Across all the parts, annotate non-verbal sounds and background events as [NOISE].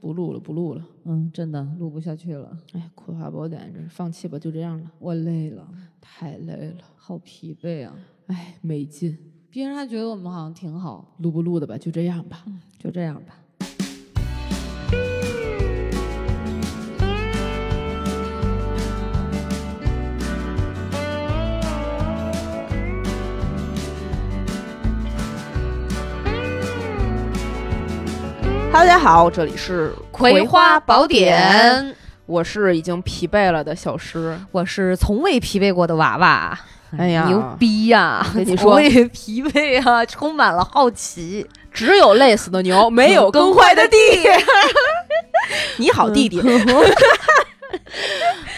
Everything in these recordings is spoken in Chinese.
不录了，不录了。嗯，真的录不下去了。哎，葵花宝典，这放弃吧，就这样了。我累了，太累了，好疲惫啊！哎，没劲。别人还觉得我们好像挺好，录不录的吧，就这样吧，就这样吧。哈喽，大家好，这里是葵花宝典，我是已经疲惫了的小诗，我是从未疲惫过的娃娃。哎呀，牛逼呀！跟你说，也疲惫啊，充满了好奇。只有累死的牛，没有 [LAUGHS] 耕坏的地。[LAUGHS] 你好，弟弟。[LAUGHS]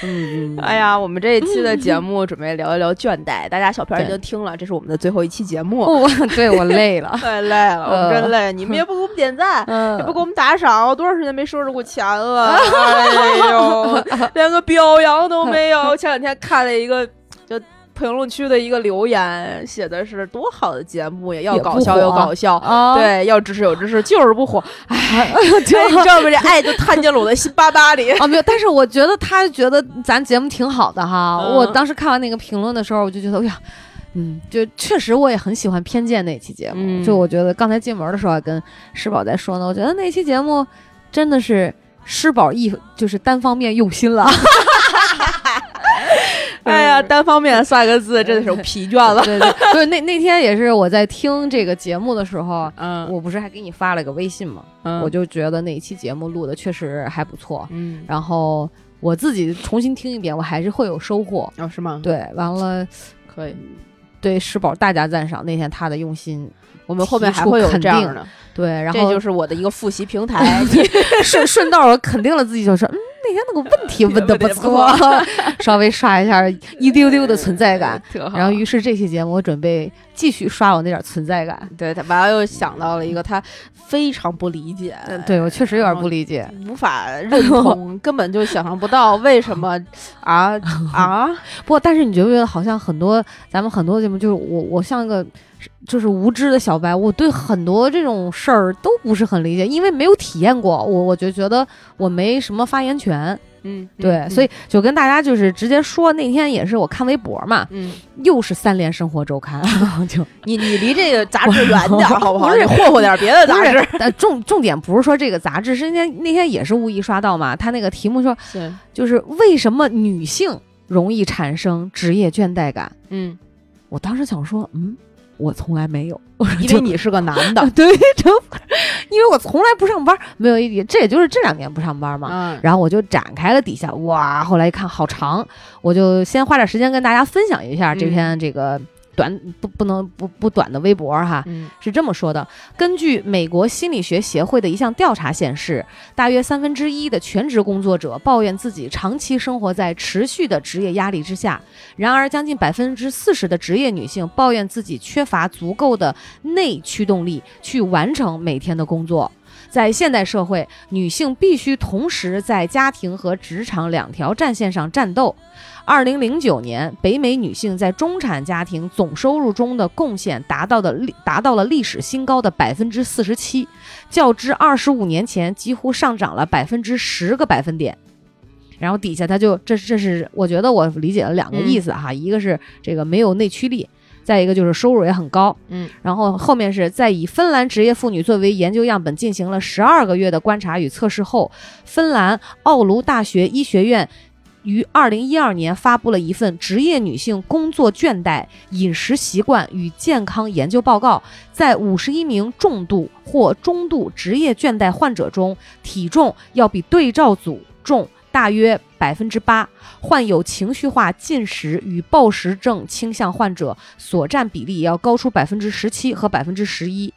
嗯，哎呀，我们这一期的节目准备聊一聊倦怠。大家小片已经听了，这是我们的最后一期节目。我对我累了，[LAUGHS] 太累了，我真累。你们也不给我们点赞，[LAUGHS] 也不给我们打赏，我多长时间没收着过钱了？[LAUGHS] 哎呦，连个表扬都没有。前两天看了一个，就。评论区的一个留言写的是多好的节目呀，要搞笑又搞笑，对，要知识有知识，就是不火。哎，[LAUGHS] [LAUGHS] 你知道吗？这爱就探进了我的心巴巴里啊！没有，但是我觉得他觉得咱节目挺好的哈。我当时看完那个评论的时候，我就觉得，哎呀，嗯，就确实我也很喜欢偏见那期节目。就我觉得刚才进门的时候还跟施宝在说呢，我觉得那期节目真的是施宝一就是单方面用心了。[LAUGHS] [LAUGHS] 哎呀，单方面三个字真的是 [LAUGHS] 疲倦了。对对，对，[LAUGHS] 那那天也是我在听这个节目的时候，嗯，我不是还给你发了个微信吗？嗯，我就觉得那一期节目录的确实还不错。嗯，然后我自己重新听一遍，我还是会有收获。哦，是吗？对，完了，可以对石宝大加赞赏。那天他的用心，我们后面还会有这样的。对，然后这就是我的一个复习平台。顺顺道我肯定了自己，就是嗯。那天那个问题 [LAUGHS] 问的不错，[LAUGHS] 稍微刷一下 [LAUGHS] 一丢丢的存在感，然后于是这期节目我准备继续刷我那点存在感。对他完了又想到了一个他非常不理解，对我确实有点不理解，无法认同，根本就想象不到为什么啊啊！不过但是你觉不觉得好像很多咱们很多节目就是我我像个。就是无知的小白，我对很多这种事儿都不是很理解，因为没有体验过，我我就觉得我没什么发言权。嗯，对，所以就跟大家就是直接说，那天也是我看微博嘛，嗯，又是三联生活周刊，[LAUGHS] 就你你离这个杂志远点好不好？[LAUGHS] 你霍霍点别的杂志。但重重点不是说这个杂志，是那天那天也是无意刷到嘛，他那个题目说，就是为什么女性容易产生职业倦怠感？嗯，我当时想说，嗯。我从来没有，因为你是个男的，[LAUGHS] 对，因为我从来不上班，没有一点，这也就是这两年不上班嘛。嗯，然后我就展开了底下，哇，后来一看好长，我就先花点时间跟大家分享一下这篇这个。短不不能不不短的微博哈，是这么说的：根据美国心理学协会的一项调查显示，大约三分之一的全职工作者抱怨自己长期生活在持续的职业压力之下。然而，将近百分之四十的职业女性抱怨自己缺乏足够的内驱动力去完成每天的工作。在现代社会，女性必须同时在家庭和职场两条战线上战斗。二零零九年，北美女性在中产家庭总收入中的贡献达到的历达到了历史新高的百分之四十七，较之二十五年前几乎上涨了百分之十个百分点。然后底下他就这这是我觉得我理解了两个意思哈，一个是这个没有内驱力，再一个就是收入也很高。嗯，然后后面是在以芬兰职业妇女作为研究样本进行了十二个月的观察与测试后，芬兰奥卢大学医学院。于二零一二年发布了一份职业女性工作倦怠、饮食习惯与健康研究报告，在五十一名重度或中度职业倦怠患者中，体重要比对照组重大约百分之八，患有情绪化进食与暴食症倾向患者所占比例要高出百分之十七和百分之十一。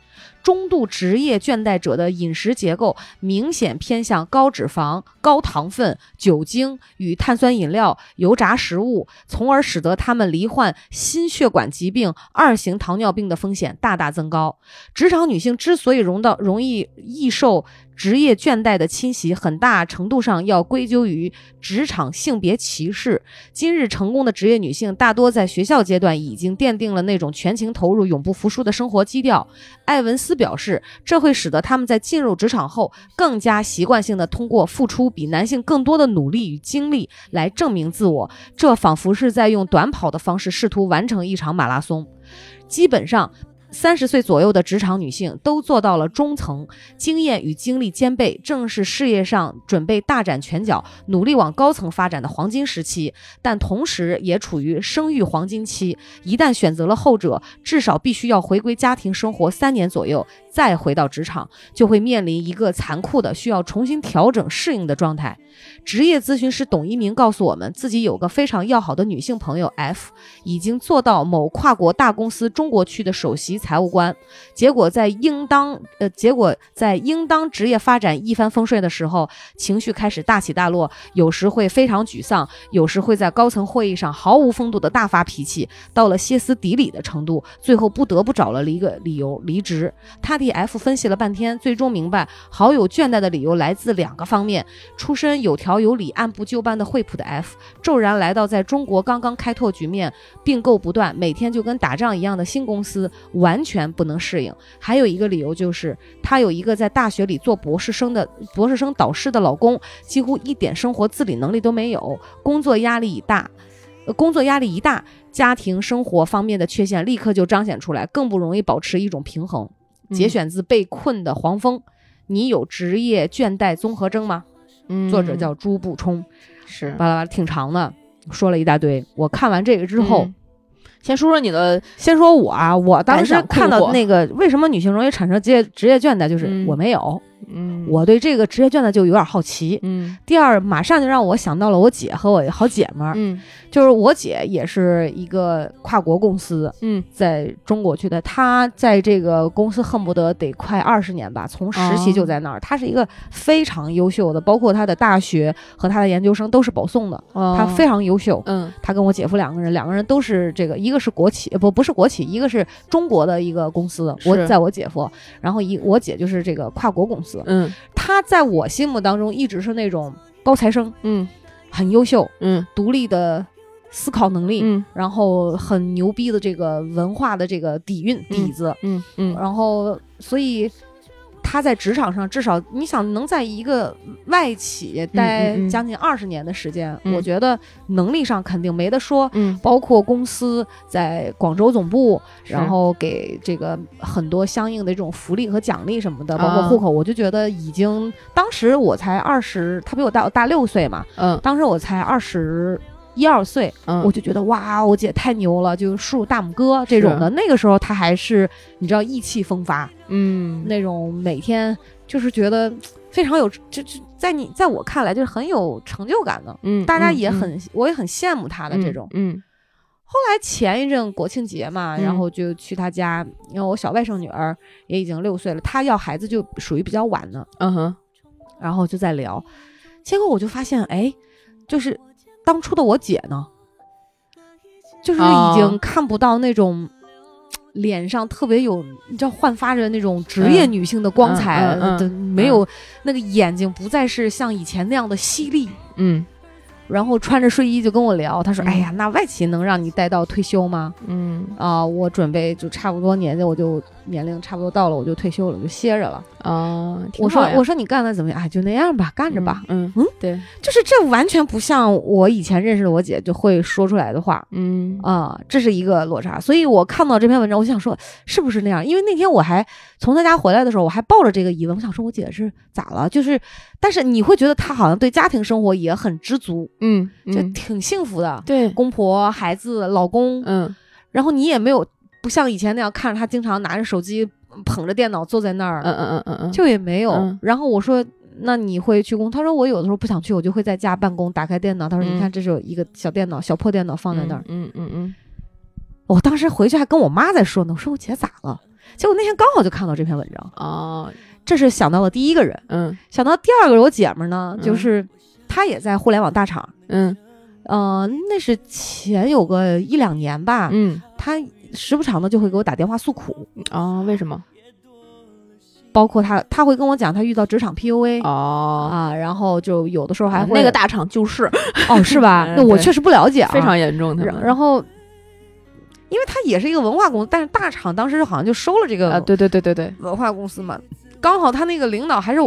中度职业倦怠者的饮食结构明显偏向高脂肪、高糖分、酒精与碳酸饮料、油炸食物，从而使得他们罹患心血管疾病、二型糖尿病的风险大大增高。职场女性之所以容到容易易受。职业倦怠的侵袭，很大程度上要归咎于职场性别歧视。今日成功的职业女性，大多在学校阶段已经奠定了那种全情投入、永不服输的生活基调。艾文斯表示，这会使得他们在进入职场后更加习惯性的通过付出比男性更多的努力与精力来证明自我，这仿佛是在用短跑的方式试图完成一场马拉松。基本上。三十岁左右的职场女性都做到了中层，经验与经历兼备，正是事业上准备大展拳脚、努力往高层发展的黄金时期。但同时也处于生育黄金期，一旦选择了后者，至少必须要回归家庭生活三年左右，再回到职场，就会面临一个残酷的需要重新调整适应的状态。职业咨询师董一鸣告诉我们，自己有个非常要好的女性朋友 F，已经做到某跨国大公司中国区的首席财务官。结果在应当呃，结果在应当职业发展一帆风顺的时候，情绪开始大起大落，有时会非常沮丧，有时会在高层会议上毫无风度的大发脾气，到了歇斯底里的程度，最后不得不找了一个理由离职。他替 F 分析了半天，最终明白好友倦怠的理由来自两个方面：出身。有条有理、按部就班的惠普的 F，骤然来到在中国刚刚开拓局面、并购不断、每天就跟打仗一样的新公司，完全不能适应。还有一个理由就是，她有一个在大学里做博士生的博士生导师的老公，几乎一点生活自理能力都没有，工作压力一大，工作压力一大，家庭生活方面的缺陷立刻就彰显出来，更不容易保持一种平衡。节选自《被困的黄蜂》，你有职业倦怠综合征吗？作者叫朱步冲，是巴拉巴拉挺长的，说了一大堆。我看完这个之后，先说说你的，先说我啊，我当时看到那个为什么女性容易产生职业职业倦怠，就是我没有。嗯，我对这个职业倦怠就有点好奇。嗯，第二，马上就让我想到了我姐和我好姐们儿。嗯，就是我姐也是一个跨国公司。嗯，在中国去的，她在这个公司恨不得得快二十年吧，从实习就在那儿。她是一个非常优秀的，包括她的大学和她的研究生都是保送的。她非常优秀。嗯，她跟我姐夫两个人，两个人都是这个，一个是国企，不不是国企，一个是中国的一个公司。我在我姐夫，然后一我姐就是这个跨国公司。嗯，他在我心目当中一直是那种高材生，嗯，很优秀，嗯，独立的思考能力，嗯，然后很牛逼的这个文化的这个底蕴底子，嗯嗯，然后所以。他在职场上至少，你想能在一个外企待将近二十年的时间，我觉得能力上肯定没得说。嗯，包括公司在广州总部，然后给这个很多相应的这种福利和奖励什么的，包括户口，我就觉得已经。当时我才二十，他比我大我大六岁嘛。嗯，当时我才二十。一二岁，我就觉得哇，我姐太牛了，就竖大拇哥这种的。那个时候她还是你知道意气风发，嗯，那种每天就是觉得非常有，就就在你在我看来就是很有成就感的，嗯，大家也很我也很羡慕她的这种，嗯。后来前一阵国庆节嘛，然后就去她家，因为我小外甥女儿也已经六岁了，她要孩子就属于比较晚的，嗯哼，然后就在聊，结果我就发现，哎，就是。当初的我姐呢，就是已经看不到那种脸上特别有，你知道焕发着那种职业女性的光彩的，没有那个眼睛不再是像以前那样的犀利，嗯。然后穿着睡衣就跟我聊，他说：“哎呀，那外企能让你待到退休吗？”嗯。啊，我准备就差不多年纪，我就年龄差不多到了，我就退休了，就歇着了。啊，我说我说你干的怎么样？哎，就那样吧，干着吧。嗯嗯，对，就是这完全不像我以前认识的我姐就会说出来的话。嗯啊，这是一个落差。所以我看到这篇文章，我想说是不是那样？因为那天我还从他家回来的时候，我还抱着这个疑问，我想说我姐是咋了？就是，但是你会觉得她好像对家庭生活也很知足，嗯，就挺幸福的。对，公婆、孩子、老公，嗯，然后你也没有不像以前那样看着他经常拿着手机。捧着电脑坐在那儿，嗯嗯嗯嗯嗯，就也没有。然后我说：“那你会去工？”他说：“我有的时候不想去，我就会在家办公，打开电脑。”他说：“你看，这是有一个小电脑，小破电脑放在那儿。”嗯嗯嗯。我当时回去还跟我妈在说呢，我说我姐咋了？结果那天刚好就看到这篇文章哦，这是想到了第一个人。嗯，想到第二个我姐们呢，就是她也在互联网大厂。嗯，呃，那是前有个一两年吧。嗯，她。时不常的就会给我打电话诉苦啊？为什么？包括他，他会跟我讲他遇到职场 PUA 哦啊，然后就有的时候还会那个大厂就是哦，是吧？[LAUGHS] 那我确实不了解啊，非常严重的。然后因为他也是一个文化公司，但是大厂当时好像就收了这个，对对对对对，文化公司嘛。刚好他那个领导还是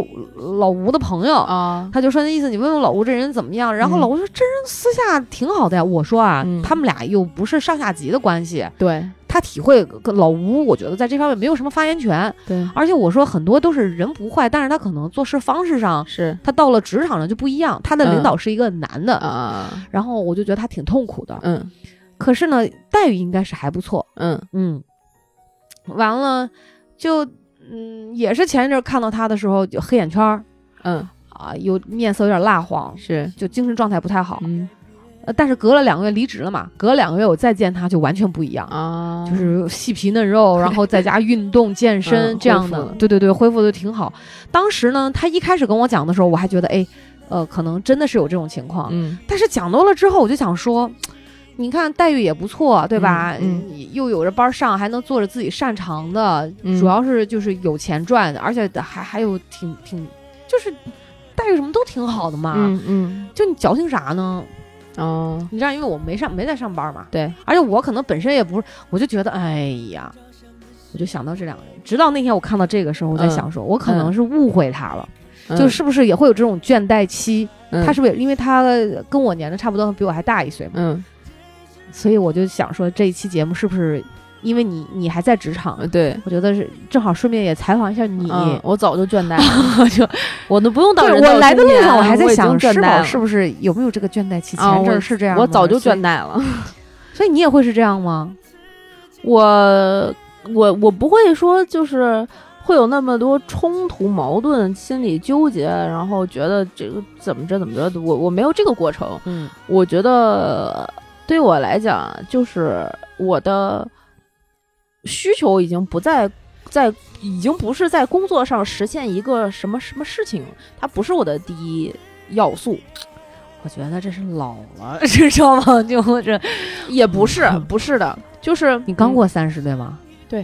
老吴的朋友啊，他就说那意思，你问问老吴这人怎么样。然后老吴说这人私下挺好的呀。我说啊，他们俩又不是上下级的关系，对他体会老吴，我觉得在这方面没有什么发言权。对，而且我说很多都是人不坏，但是他可能做事方式上是他到了职场上就不一样。他的领导是一个男的啊，然后我就觉得他挺痛苦的。嗯，可是呢，待遇应该是还不错。嗯嗯，完了就。嗯，也是前一阵看到他的时候就黑眼圈儿，嗯。啊，有面色有点蜡黄，是。就精神状态不太好，嗯，呃，但是隔了两个月离职了嘛，隔了两个月我再见他就完全不一样啊，就是细皮嫩肉，然后在家 [LAUGHS] 运动健身这样的，对对对，恢复的挺好。当时呢，他一开始跟我讲的时候，我还觉得哎，呃，可能真的是有这种情况，嗯，但是讲多了之后，我就想说。你看待遇也不错，对吧？嗯，又有着班上，还能做着自己擅长的，主要是就是有钱赚，而且还还有挺挺，就是待遇什么都挺好的嘛。嗯嗯，就你矫情啥呢？哦，你知道，因为我没上没在上班嘛。对，而且我可能本身也不是，我就觉得，哎呀，我就想到这两个人。直到那天我看到这个时候，我在想，说我可能是误会他了，就是不是也会有这种倦怠期？他是不是因为他跟我年龄差不多，比我还大一岁嘛？嗯。所以我就想说，这一期节目是不是因为你你还在职场？对，我觉得是正好顺便也采访一下你。我早就倦怠了，[LAUGHS] 就我都不用到我来的路上，我还在想是否是不是有没有这个倦怠期？前阵是这样，我早就倦怠了。[LAUGHS] 所以你也会是这样吗？我我我不会说，就是会有那么多冲突、矛盾、心理纠结，然后觉得这个怎么着怎么着。我我没有这个过程。嗯，我觉得。对我来讲，就是我的需求已经不在在，已经不是在工作上实现一个什么什么事情，它不是我的第一要素。我觉得这是老了，[LAUGHS] 知道吗？[LAUGHS] 就是 [LAUGHS] 也不是，不是的，就是你刚过三十对吗？对，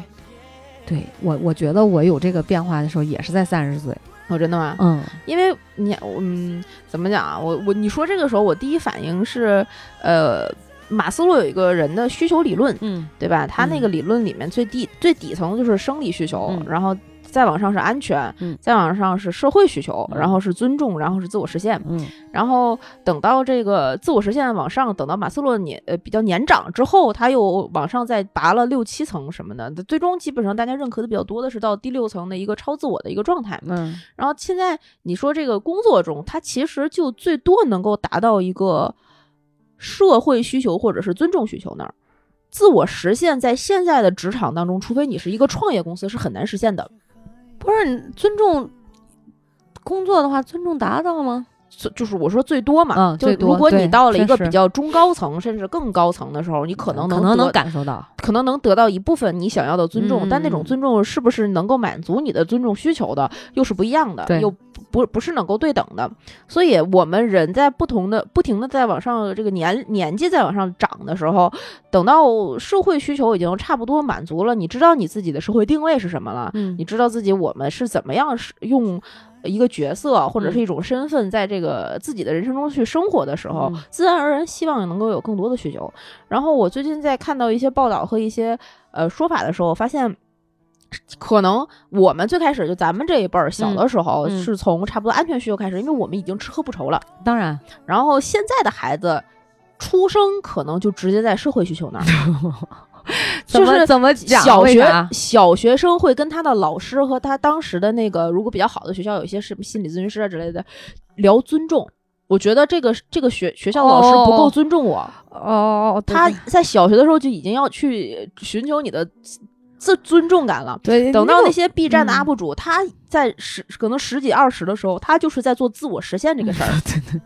对我我觉得我有这个变化的时候，也是在三十岁。哦，真的吗？嗯，因为你，嗯，怎么讲啊？我我你说这个时候，我第一反应是，呃。马斯洛有一个人的需求理论，嗯，对吧？他那个理论里面最低最底层就是生理需求，然后再往上是安全，嗯。再往上是社会需求，然后是尊重，然后是自我实现，嗯，然后等到这个自我实现往上，等到马斯洛年呃比较年长之后，他又往上再拔了六七层什么的，最终基本上大家认可的比较多的是到第六层的一个超自我的一个状态，嗯，然后现在你说这个工作中，他其实就最多能够达到一个。社会需求或者是尊重需求那儿，自我实现，在现在的职场当中，除非你是一个创业公司，是很难实现的。不是尊重工作的话，尊重达到吗？就是我说最多嘛，嗯，就如果你到了一个比较中高层，甚至更高层的时候，你可能能可能能感受到，可能能得到一部分你想要的尊重，但那种尊重是不是能够满足你的尊重需求的，又是不一样的，又不不是能够对等的。所以，我们人在不同的不停的在往上这个年年纪在往上涨的时候，等到社会需求已经差不多满足了，你知道你自己的社会定位是什么了，嗯，你知道自己我们是怎么样是用。一个角色或者是一种身份，在这个自己的人生中去生活的时候，自然而然希望能够有更多的需求。然后我最近在看到一些报道和一些呃说法的时候，发现可能我们最开始就咱们这一辈儿小的时候，是从差不多安全需求开始，因为我们已经吃喝不愁了。当然，然后现在的孩子出生可能就直接在社会需求那儿。[LAUGHS] 就是怎么讲？小学小学生会跟他的老师和他当时的那个，如果比较好的学校，有一些什么心理咨询师啊之类的，聊尊重。我觉得这个这个学学校老师不够尊重我。哦，他在小学的时候就已经要去寻求你的自尊重感了。对，等到那些 B 站的 UP 主，他在十可能十几二十的时候，他就是在做自我实现这个事儿。对对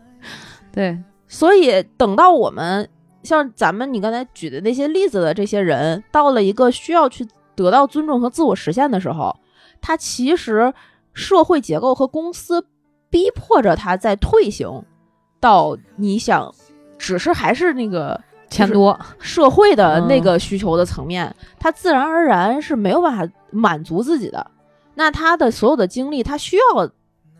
对，所以等到我们。像咱们你刚才举的那些例子的这些人，到了一个需要去得到尊重和自我实现的时候，他其实社会结构和公司逼迫着他在退行到你想，只是还是那个钱多社会的那个需求的层面，他自然而然是没有办法满足自己的。那他的所有的精力，他需要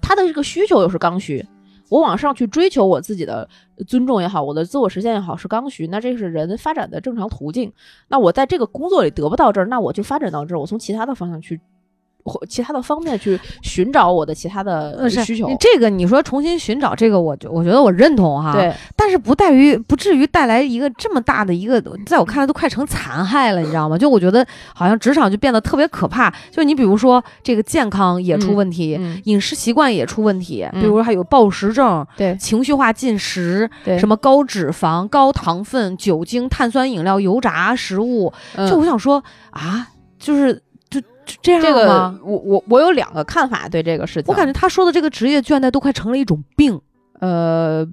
他的这个需求又是刚需。我往上去追求我自己的尊重也好，我的自我实现也好，是刚需，那这是人发展的正常途径。那我在这个工作里得不到这儿，那我就发展到这儿，我从其他的方向去。或其他的方面去寻找我的其他的需求，这个你说重新寻找这个，我我觉得我认同哈。对，但是不带于不至于带来一个这么大的一个，在我看来都快成残害了，你知道吗？就我觉得好像职场就变得特别可怕。就你比如说这个健康也出问题，饮食习惯也出问题，比如说还有暴食症，对，情绪化进食，对，什么高脂肪、高糖分、酒精、碳酸饮料、油炸食物，就我想说啊，就是。这样吗？我我我有两个看法对这个事情。我感觉他说的这个职业倦怠都快成了一种病。呃，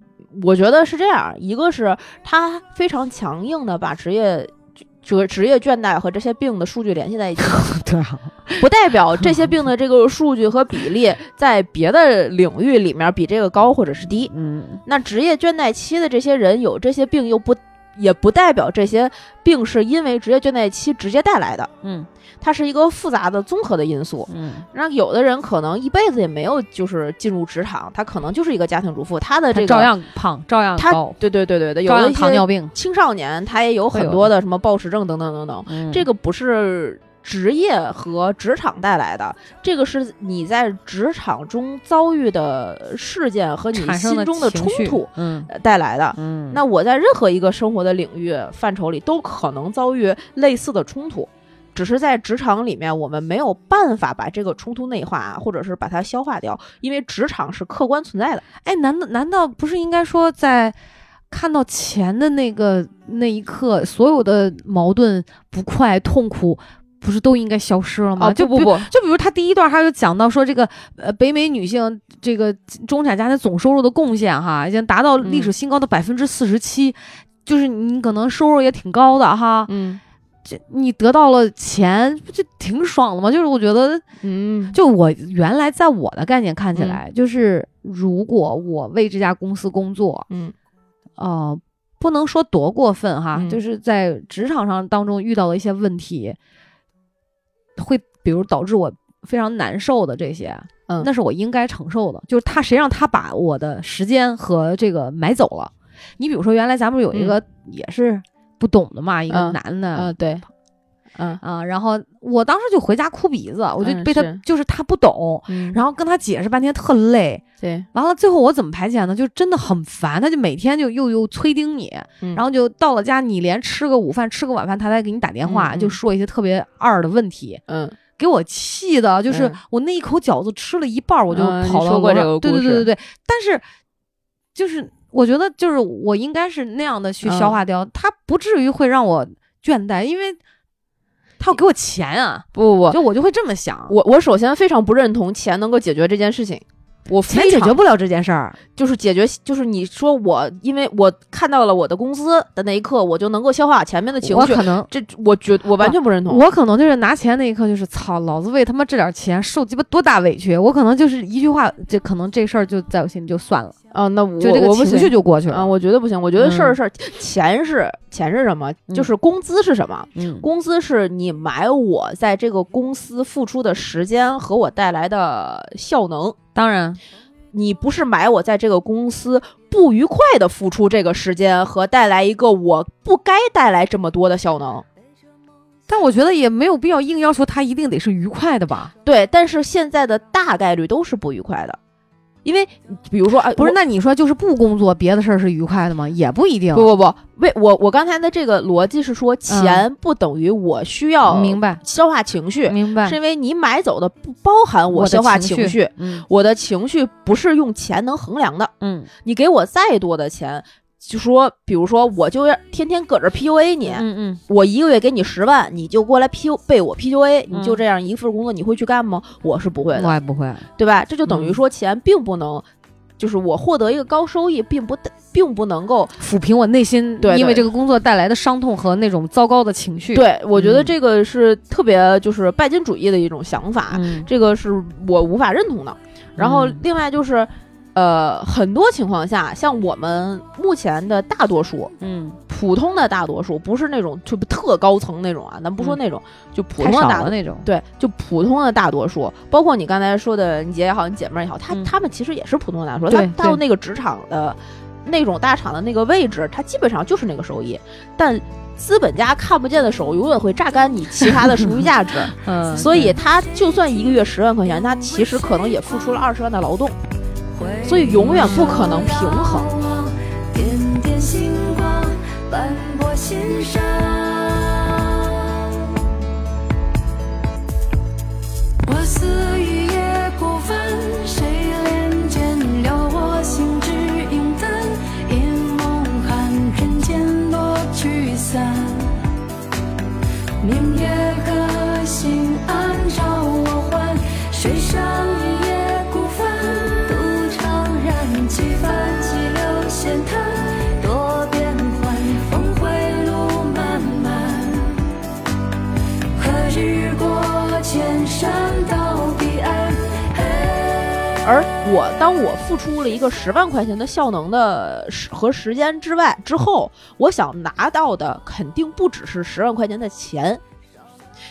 我觉得是这样，一个是他非常强硬的把职业职职业倦怠和这些病的数据联系在一起。[LAUGHS] 对啊，不代表这些病的这个数据和比例在别的领域里面比这个高或者是低。嗯，那职业倦怠期的这些人有这些病，又不也不代表这些病是因为职业倦怠期直接带来的。嗯。它是一个复杂的综合的因素，嗯，那有的人可能一辈子也没有就是进入职场，他可能就是一个家庭主妇，他的这个照样胖，照样高，对对对对对，有的糖尿病。青少年他也有很多的什么暴食症等等等等，这个不是职业和职场带来的，这个是你在职场中遭遇的事件和你心中的冲突，嗯，带来的，嗯，那我在任何一个生活的领域范畴里都可能遭遇类似的冲突。只是在职场里面，我们没有办法把这个冲突内化，或者是把它消化掉，因为职场是客观存在的。哎，难道难道不是应该说，在看到钱的那个那一刻，所有的矛盾、不快、痛苦，不是都应该消失了吗？就不不，就比如他第一段，他就讲到说，这个呃，北美女性这个中产家庭总收入的贡献，哈，已经达到历史新高的百分之四十七，就是你可能收入也挺高的哈，嗯。这你得到了钱，不就挺爽的吗？就是我觉得，嗯，就我原来在我的概念看起来，就是如果我为这家公司工作，嗯，呃，不能说多过分哈，就是在职场上当中遇到了一些问题，会比如导致我非常难受的这些，嗯，那是我应该承受的。就是他谁让他把我的时间和这个买走了？你比如说，原来咱们有一个也是。不懂的嘛，一个男的，嗯，对，嗯啊，然后我当时就回家哭鼻子，我就被他，就是他不懂，然后跟他解释半天特累，对，完了最后我怎么排遣呢？就真的很烦，他就每天就又又催盯你，然后就到了家，你连吃个午饭、吃个晚饭，他才给你打电话，就说一些特别二的问题，嗯，给我气的，就是我那一口饺子吃了一半，我就跑了。说过这个对对对对对，但是就是。我觉得就是我应该是那样的去消化掉，他不至于会让我倦怠，因为他要给我钱啊！不不不，就我就会这么想。我我首先非常不认同钱能够解决这件事情。我钱解决不了这件事儿，就是解决，就是你说我，因为我看到了我的工资的那一刻，我就能够消化前面的情绪。我可能这，我觉我完全不认同。我可能就是拿钱那一刻，就是操，老子为他妈这点钱受鸡巴多大委屈，我可能就是一句话，这可能这事儿就在我心里就算了啊。那我就这个情绪就过去了啊。我觉得不行，我觉得事儿事儿，钱是钱是什么？就是工资是什么？工资是你买我在这个公司付出的时间和我带来的效能。当然。你不是买我在这个公司不愉快的付出这个时间和带来一个我不该带来这么多的效能，但我觉得也没有必要硬要求他一定得是愉快的吧？对，但是现在的大概率都是不愉快的。因为，比如说，不是，那你说就是不工作，别的事儿是愉快的吗？也不一定。不不不，为我我刚才的这个逻辑是说，钱不等于我需要明白消化情绪，明白？是因为你买走的不包含我消化情绪，我的情绪不是用钱能衡量的。嗯，你给我再多的钱。就说，比如说，我就要天天搁这 PUA 你，嗯嗯，我一个月给你十万，你就过来 P 被我 PUA，你就这样一份工作，你会去干吗？我是不会的，我也不会，对吧？这就等于说，钱并不能，就是我获得一个高收益，并不并不能够抚平我内心对因为这个工作带来的伤痛和那种糟糕的情绪。对，我觉得这个是特别就是拜金主义的一种想法，这个是我无法认同的。然后另外就是。呃，很多情况下，像我们目前的大多数，嗯，普通的大多数，不是那种就特高层那种啊，咱不说那种，就普通的大那种，对，就普通的大多数，包括你刚才说的你姐也好，你姐妹也好，他他们其实也是普通的大多数，他到那个职场的那种大厂的那个位置，他基本上就是那个收益，但资本家看不见的手永远会榨干你其他的剩余价值，[LAUGHS] 嗯，所以他就算一个月十万块钱，他其实可能也付出了二十万的劳动。所以永远不可能平衡。点点星光斑驳心上，而我，当我付出了一个十万块钱的效能的时和时间之外之后，我想拿到的肯定不只是十万块钱的钱。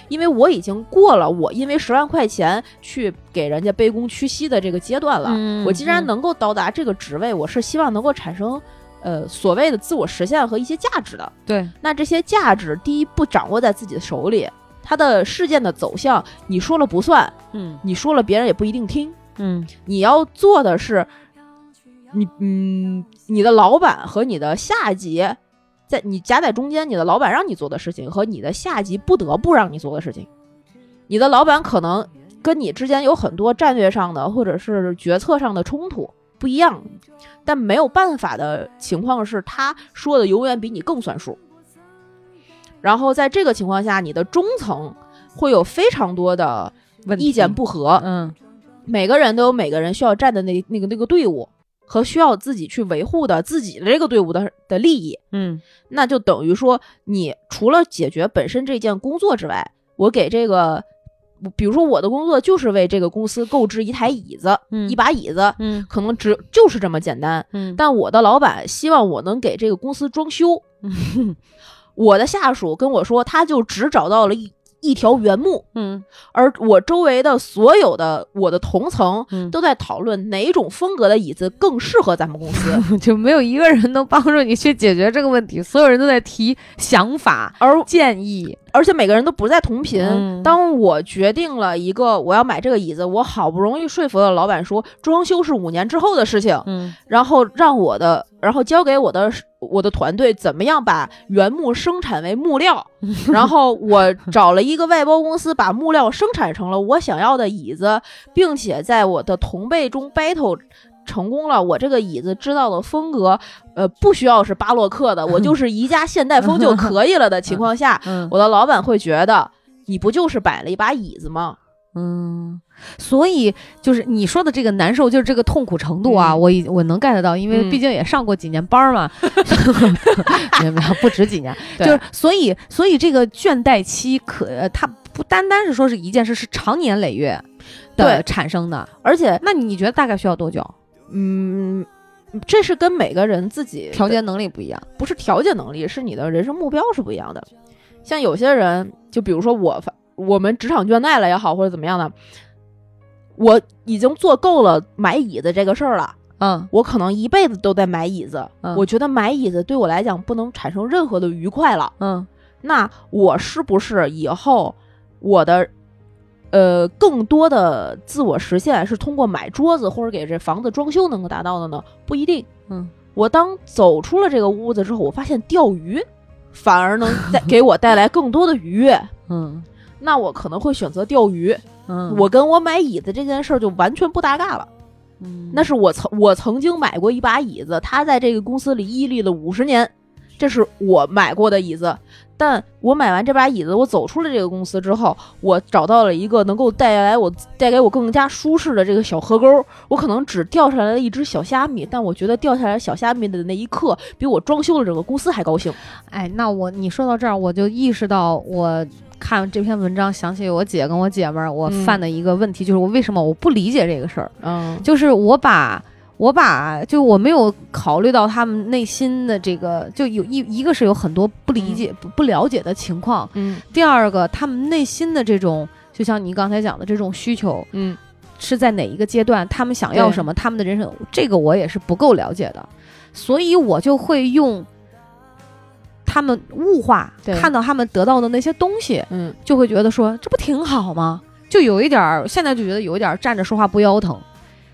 因为我已经过了我因为十万块钱去给人家卑躬屈膝的这个阶段了。我既然能够到达这个职位，我是希望能够产生，呃，所谓的自我实现和一些价值的。对，那这些价值，第一不掌握在自己的手里，它的事件的走向你说了不算，嗯，你说了别人也不一定听，嗯，你要做的是，你嗯，你的老板和你的下级。在你夹在中间，你的老板让你做的事情和你的下级不得不让你做的事情，你的老板可能跟你之间有很多战略上的或者是决策上的冲突不一样，但没有办法的情况是他说的永远比你更算数。然后在这个情况下，你的中层会有非常多的意见不合，嗯，每个人都有每个人需要站的那那个那个队伍。和需要自己去维护的自己的这个队伍的的利益，嗯，那就等于说，你除了解决本身这件工作之外，我给这个，比如说我的工作就是为这个公司购置一台椅子，一把椅子，嗯，可能只就是这么简单，嗯，但我的老板希望我能给这个公司装修，[LAUGHS] 我的下属跟我说，他就只找到了一。一条原木，嗯，而我周围的所有的我的同层嗯，都在讨论哪种风格的椅子更适合咱们公司，[LAUGHS] 就没有一个人能帮助你去解决这个问题，[LAUGHS] 所有人都在提想法而建议，而且每个人都不在同频。嗯。当我决定了一个我要买这个椅子，我好不容易说服了老板说装修是五年之后的事情，嗯。然后让我的，然后交给我的我的团队怎么样把原木生产为木料，然后我找了一个外包公司把木料生产成了我想要的椅子，并且在我的同辈中 battle 成功了。我这个椅子知道的风格，呃，不需要是巴洛克的，我就是宜家现代风就可以了的情况下，[LAUGHS] 嗯我的老板会觉得你不就是摆了一把椅子吗？嗯，所以就是你说的这个难受，就是这个痛苦程度啊，嗯我已我能 get 到，因为嗯毕竟也上过几年班儿嘛，[LAUGHS] 不止几年，就对是所以所以这个倦怠期可呃它不单单是说是一件事，是长年累月的产生的。而且，那你觉得大概需要多久？嗯，这是跟每个人自己调节能力不一样。不是调节能力，是你的人生目标是不一样的。像有些人，就比如说我，我们职场倦怠了也好，或者怎么样的，我已经做够了买椅子这个事儿了。嗯我可能一辈子都在买椅子，嗯我觉得买椅子对我来讲不能产生任何的愉快了。嗯那我是不是以后我的呃更多的自我实现是通过买桌子或者给这房子装修能够达到的呢？不一定。嗯，我当走出了这个屋子之后，我发现钓鱼反而能带 [LAUGHS] 给我带来更多的愉悦。嗯那我可能会选择钓鱼。嗯，我跟我买椅子这件事儿就完全不搭嘎了。嗯那是我曾我曾经买过一把椅子，它在这个公司里屹立了五十年，这是我买过的椅子。但我买完这把椅子，我走出了这个公司之后，我找到了一个能够带来我带给我更加舒适的这个小河沟。我可能只钓下来了一只小虾米，但我觉得钓下来小虾米的那一刻，比我装修了整个公司还高兴。哎，那我你说到这儿，我就意识到我。看这篇文章，想起我姐跟我姐们儿，我嗯。犯的一个问题，就是我为什么我不理解这个事儿？嗯。就是我把我把就我没有考虑到他们内心的这个，就有一一个是有很多不理解、不不了解的情况，嗯，第二个他们内心的这种，就像你刚才讲的这种需求，嗯，是在哪一个阶段，他们想要什么，他们的人生，这个我也是不够了解的，所以我就会用他们物化，看到他们得到的那些东西，嗯，就会觉得说这不挺好吗？就有一点儿，现在就觉得有一点儿站着说话不腰疼。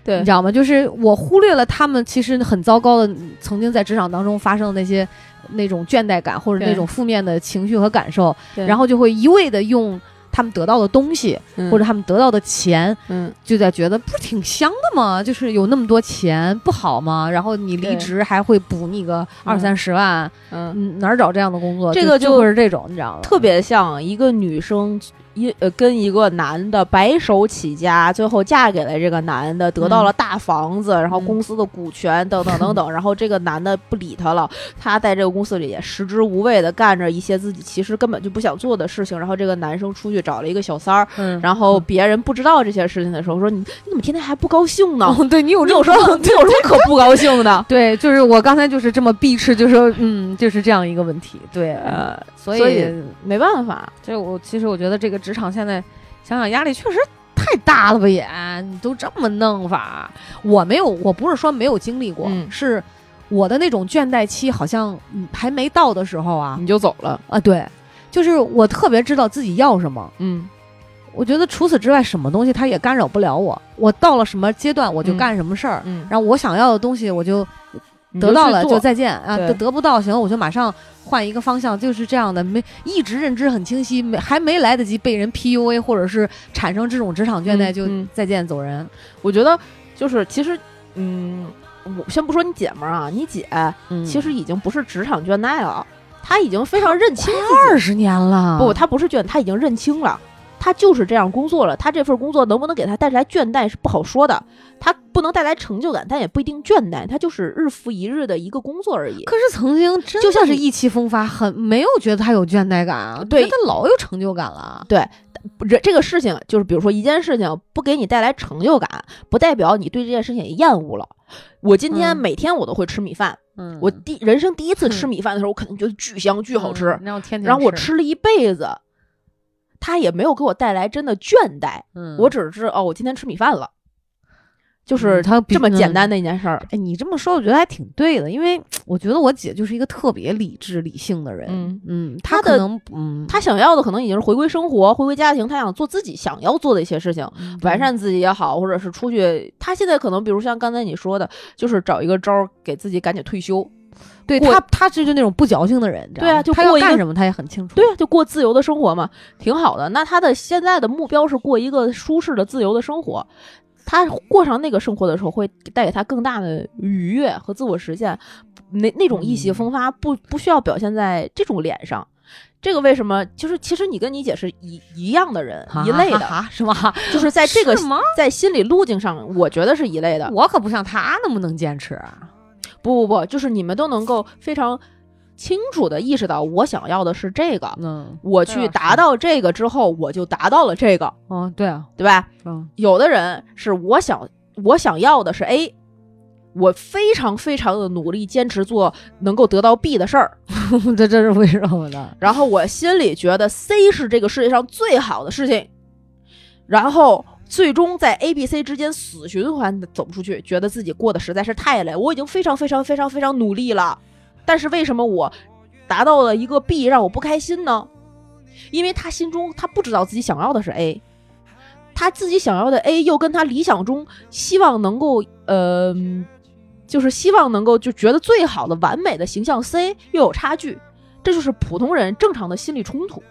对，你知道吗？就是我忽略了他们其实很糟糕的，曾经在职场当中发生的那些那种倦怠感或者那种负面的情绪和感受，然后就会一味的用他们得到的东西或者他们得到的钱，嗯，就在觉得不是挺香的吗？就是有那么多钱不好吗？然后你离职还会补你个二三十万，嗯，哪儿找这样的工作？这个就是这种，你知道吗？特别像一个女生。一呃，跟一个男的白手起家，最后嫁给了这个男的，得到了大房子，然后公司的股权等等等等，然后这个男的不理她了，她在这个公司里也食之无味的干着一些自己其实根本就不想做的事情，然后这个男生出去找了一个小三儿，然后别人不知道这些事情的时候，说你你怎么天天还不高兴呢？对你有这种什么？你有什么可不高兴的？[LAUGHS] 对，就是我刚才就是这么避斥，就说嗯，就是这样一个问题。对，所以没办法，就我其实我觉得这个职场现在。想想压力确实太大了吧？也，你都这么弄法，我没有，我不是说没有经历过，是我的那种倦怠期好像还没到的时候啊，你就走了啊？对，就是我特别知道自己要什么，嗯，我觉得除此之外什么东西它也干扰不了我，我到了什么阶段我就干什么事儿，嗯，然后我想要的东西我就得到了就再见啊，得得不到行我就马上。换一个方向就是这样的，没一直认知很清晰，没还没来得及被人 PUA 或者是产生这种职场倦怠，就再见走人。我觉得就是其实，嗯，我先不说你姐们儿啊，你姐其实已经不是职场倦怠了，她已经非常认清二十年了。不，她不是倦，她已经认清了。他就是这样工作了，他这份工作能不能给他带来倦怠是不好说的，他不能带来成就感，但也不一定倦怠，他就是日复一日的一个工作而已。可是曾经就像是意气风发，很没有觉得他有倦怠感啊，对他老有成就感了。对，这这个事情就是，比如说一件事情不给你带来成就感，不代表你对这件事情也厌恶了。我今天每天我都会吃米饭，嗯，我第人生第一次 [LAUGHS] 吃米饭的时候，我肯定觉得巨香巨好吃，然后天天，然后我吃了一辈子。他也没有给我带来真的倦怠，嗯，我只是哦，我今天吃米饭了，就是他这么简单的一件事儿。哎，你这么说，我觉得还挺对的，因为我觉得我姐就是一个特别理智理性的人，嗯嗯，他可能，嗯，她想要的可能已经是回归生活，回归家庭，她想做自己想要做的一些事情，完善自己也好，或者是出去，她现在可能比如像刚才你说的，就是找一个招儿给自己赶紧退休。对他，他就是那种不矫情的人，对啊，就他要干什么，他也很清楚。对啊，就过自由的生活嘛，挺好的。那他的现在的目标是过一个舒适的、自由的生活。他过上那个生活的时候，会带给他更大的愉悦和自我实现。那那种意气风发，不不需要表现在这种脸上。这个为什么？就是其实你跟你姐是一一样的人，一类的，是吗？就是在这 [LAUGHS] 个在心理路径上，我觉得是一类的。我可不像他那么能坚持。不不不，就是你们都能够非常清楚的意识到，我想要的是这个，嗯，我去达到这个之后，我就达到了这个，嗯，对啊，对吧？嗯，有的人是我想我想要的是 A，我非常非常的努力坚持做能够得到 B 的事儿，[LAUGHS] 这这是为什么呢？然后我心里觉得 C 是这个世界上最好的事情，然后。最终在 A、B、C 之间死循环的走不出去，觉得自己过得实在是太累。我已经非常非常非常非常努力了，但是为什么我达到了一个 B 让我不开心呢？因为他心中他不知道自己想要的是 A，他自己想要的 A 又跟他理想中希望能够呃，就是希望能够就觉得最好的完美的形象 C 又有差距，这就是普通人正常的心理冲突。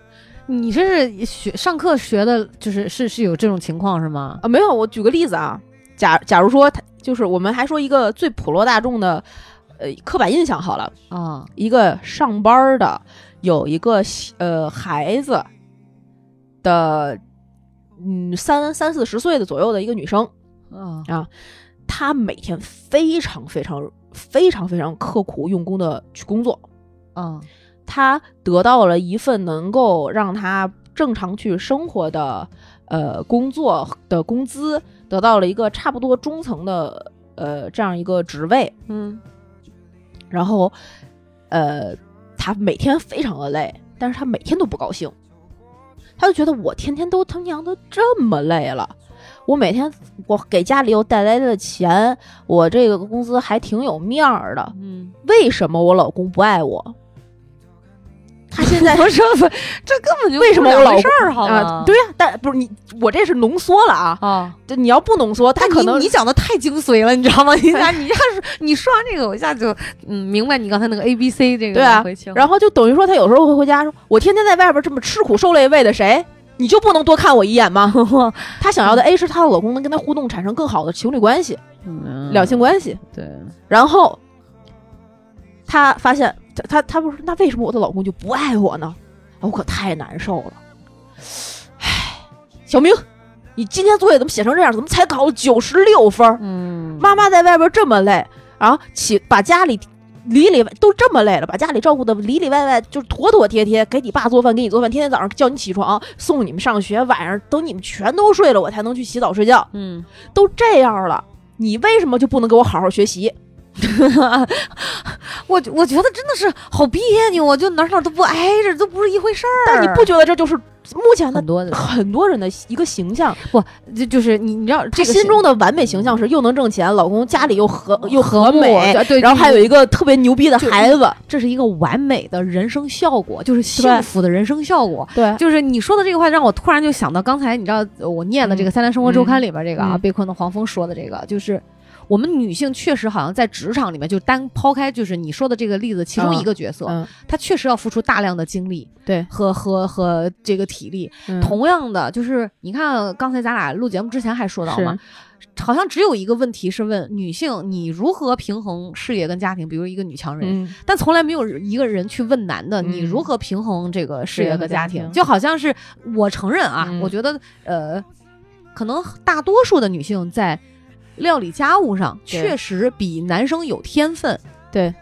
你这是学上课学的，就是是是有这种情况是吗？啊，没有，我举个例子啊，假假如说他就是我们还说一个最普罗大众的，呃，刻板印象好了啊，一个上班的有一个呃孩子的，嗯，三三四十岁的左右的一个女生啊啊，她每天非常非常非常非常刻苦用功的去工作，嗯。他得到了一份能够让他正常去生活的，呃，工作的工资，得到了一个差不多中层的呃这样一个职位，嗯，然后呃他每天非常的累，但是他每天都不高兴，他就觉得我天天都他娘的这么累了。我每天我给家里又带来的钱，我这个工资还挺有面儿的，嗯，为什么我老公不爱我？他现在 [LAUGHS] 不是不，这根本就为什么我老事儿好啊？对呀，但不是你，我这是浓缩了啊啊！这你要不浓缩，他可能你讲的太精髓了，你知道吗？你 [LAUGHS] 你你要是你说完这个，我一下就嗯明白你刚才那个 A B C 这个对啊。然后就等于说，他有时候会回家说：“我天天在外边这么吃苦受累，为的谁？你就不能多看我一眼吗？” [LAUGHS] 他想要的 A 是她的老公能跟她互动，产生更好的情侣关系、两性关系。对，然后他发现他他他不是那为什么我的老公就不爱我呢？我可太难受了，唉，小明，你今天作业怎么写成这样？怎么才考了九十六分？嗯，妈妈在外边这么累，啊起把家里里里都这么累了，把家里照顾的里里外外就是妥妥帖帖，给你爸做饭，给你做饭，天天早上叫你起床，送你们上学，晚上等你们全都睡了，我才能去洗澡睡觉。嗯，都这样了，你为什么就不能给我好好学习？[LAUGHS] 我我觉得真的是好别扭啊，就哪哪都不挨着，都不是一回事儿。但你不觉得这就是目前的很多很多人的一个形象？不，就就是你你知道，这心中的完美形象是又能挣钱，老公家里又和又和美，对，然后还有一个特别牛逼的孩子，这是一个完美的人生效果，就是幸福的人生效果。对，就是你说的这个话，让我突然就想到刚才你知道我念的这个《三联生活周刊》里边这个啊，被困的黄蜂说的这个，就是。我们女性确实好像在职场里面，就单抛开就是你说的这个例子，其中一个角色，她确实要付出大量的精力，对，和和和这个体力。同样的，就是你看刚才咱俩录节目之前还说到嘛，好像只有一个问题是问女性你如何平衡事业跟家庭，比如一个女强人，但从来没有一个人去问男的你如何平衡这个事业和家庭，就好像是我承认啊，我觉得呃，可能大多数的女性在。料理家务上确实比男生有天分，对，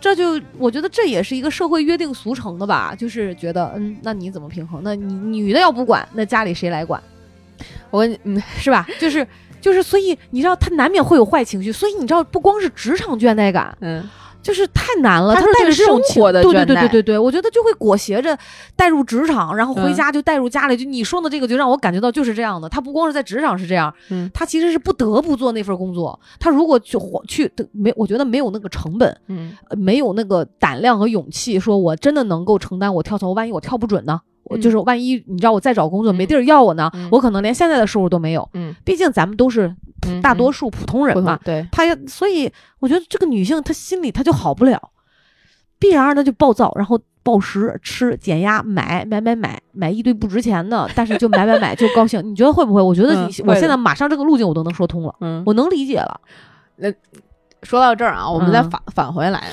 这就我觉得这也是一个社会约定俗成的吧，就是觉得嗯，那你怎么平衡？那你女的要不管，那家里谁来管？我 [LAUGHS] 嗯，是吧？就是就是，所以你知道，他难免会有坏情绪，所以你知道，不光是职场倦怠感，嗯。就是太难了，他带着生活的对对对对对对，我觉得就会裹挟着带入职场，然后回家就带入家里。就你说的这个，就让我感觉到就是这样的。他不光是在职场是这样，嗯，他其实是不得不做那份工作。他如果去去没，我觉得没有那个成本，嗯，没有那个胆量和勇气，说我真的能够承担我跳槽，万一我跳不准呢？我就是万一你知道我再找工作没地儿要我呢，我可能连现在的收入都没有。嗯，毕竟咱们都是大多数普通人嘛，对，他要，所以我觉得这个女性她心里她就好不了。必然的就暴躁，然后暴食、吃、减压、买买买买买一堆不值钱的，但是就买买买就高兴。你觉得会不会？我觉得你我现在马上这个路径我都能说通了，嗯，我能理解了。那说到这儿啊，我们再返返回来，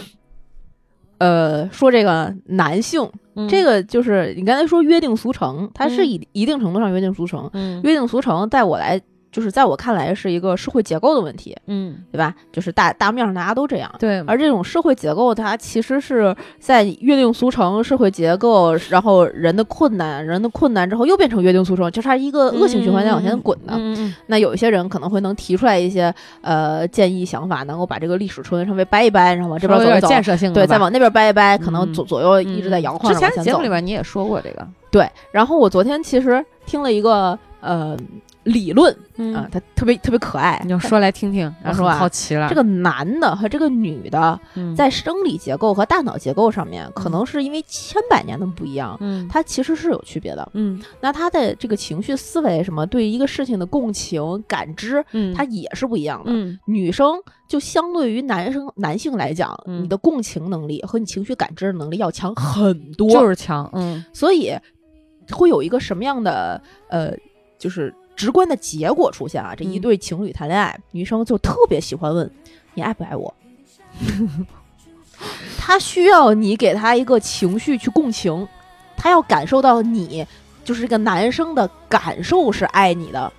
呃，说这个男性，这个就是你刚才说约定俗成，它是以一定程度上约定俗成，约定俗成，在我来。就是在我看来是一个社会结构的问题，嗯，对吧？就是大大面上大家都这样，对。而这种社会结构，它其实是在约定俗成社会结构，然后人的困难，人的困难之后又变成约定俗成，就是它一个恶性循环在往前滚的。那有一些人可能会能提出来一些呃建议想法，能够把这个历史车轮稍微掰一掰，然后往这边走一走，建设性对，再往那边掰一掰，可能左左右一直在摇晃。之前节目里面你也说过这个，对。然后我昨天其实听了一个呃。理论啊，他特别特别可爱。你就说来听听，他说好奇了。这个男的和这个女的，在生理结构和大脑结构上面，可能是因为千百年的不一样，嗯，它其实是有区别的。嗯，那他的这个情绪思维什么，对一个事情的共情感知，嗯，它也是不一样的。嗯，女生就相对于男生男性来讲，你的共情能力和你情绪感知的能力要强很多，就是强。嗯，所以会有一个什么样的呃，就是。直观的结果出现啊！这一对情侣谈恋爱，女生就特别喜欢问你爱不爱我，[LAUGHS] 他需要你给他一个情绪去共情，他要感受到你就是这个男生的感受是爱你的，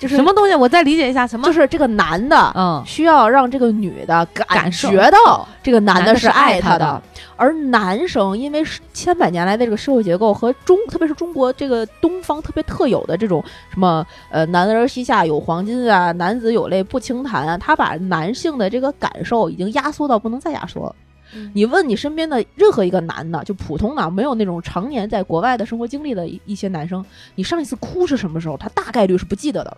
就是什么东西？我再理解一下，什么？就是这个男的，嗯，需要让这个女的感觉到这个男的是爱她的，而男生因为千百年来的这个社会结构和中，特别是中国这个东方特别特有的这种什么呃，男儿膝下有黄金啊，男子有泪不轻弹啊，他把男性的这个感受已经压缩到不能再压缩了。你问你身边的任何一个男的，就普通的，没有那种常年在国外的生活经历的一一些男生，你上一次哭是什么时候？他大概率是不记得的。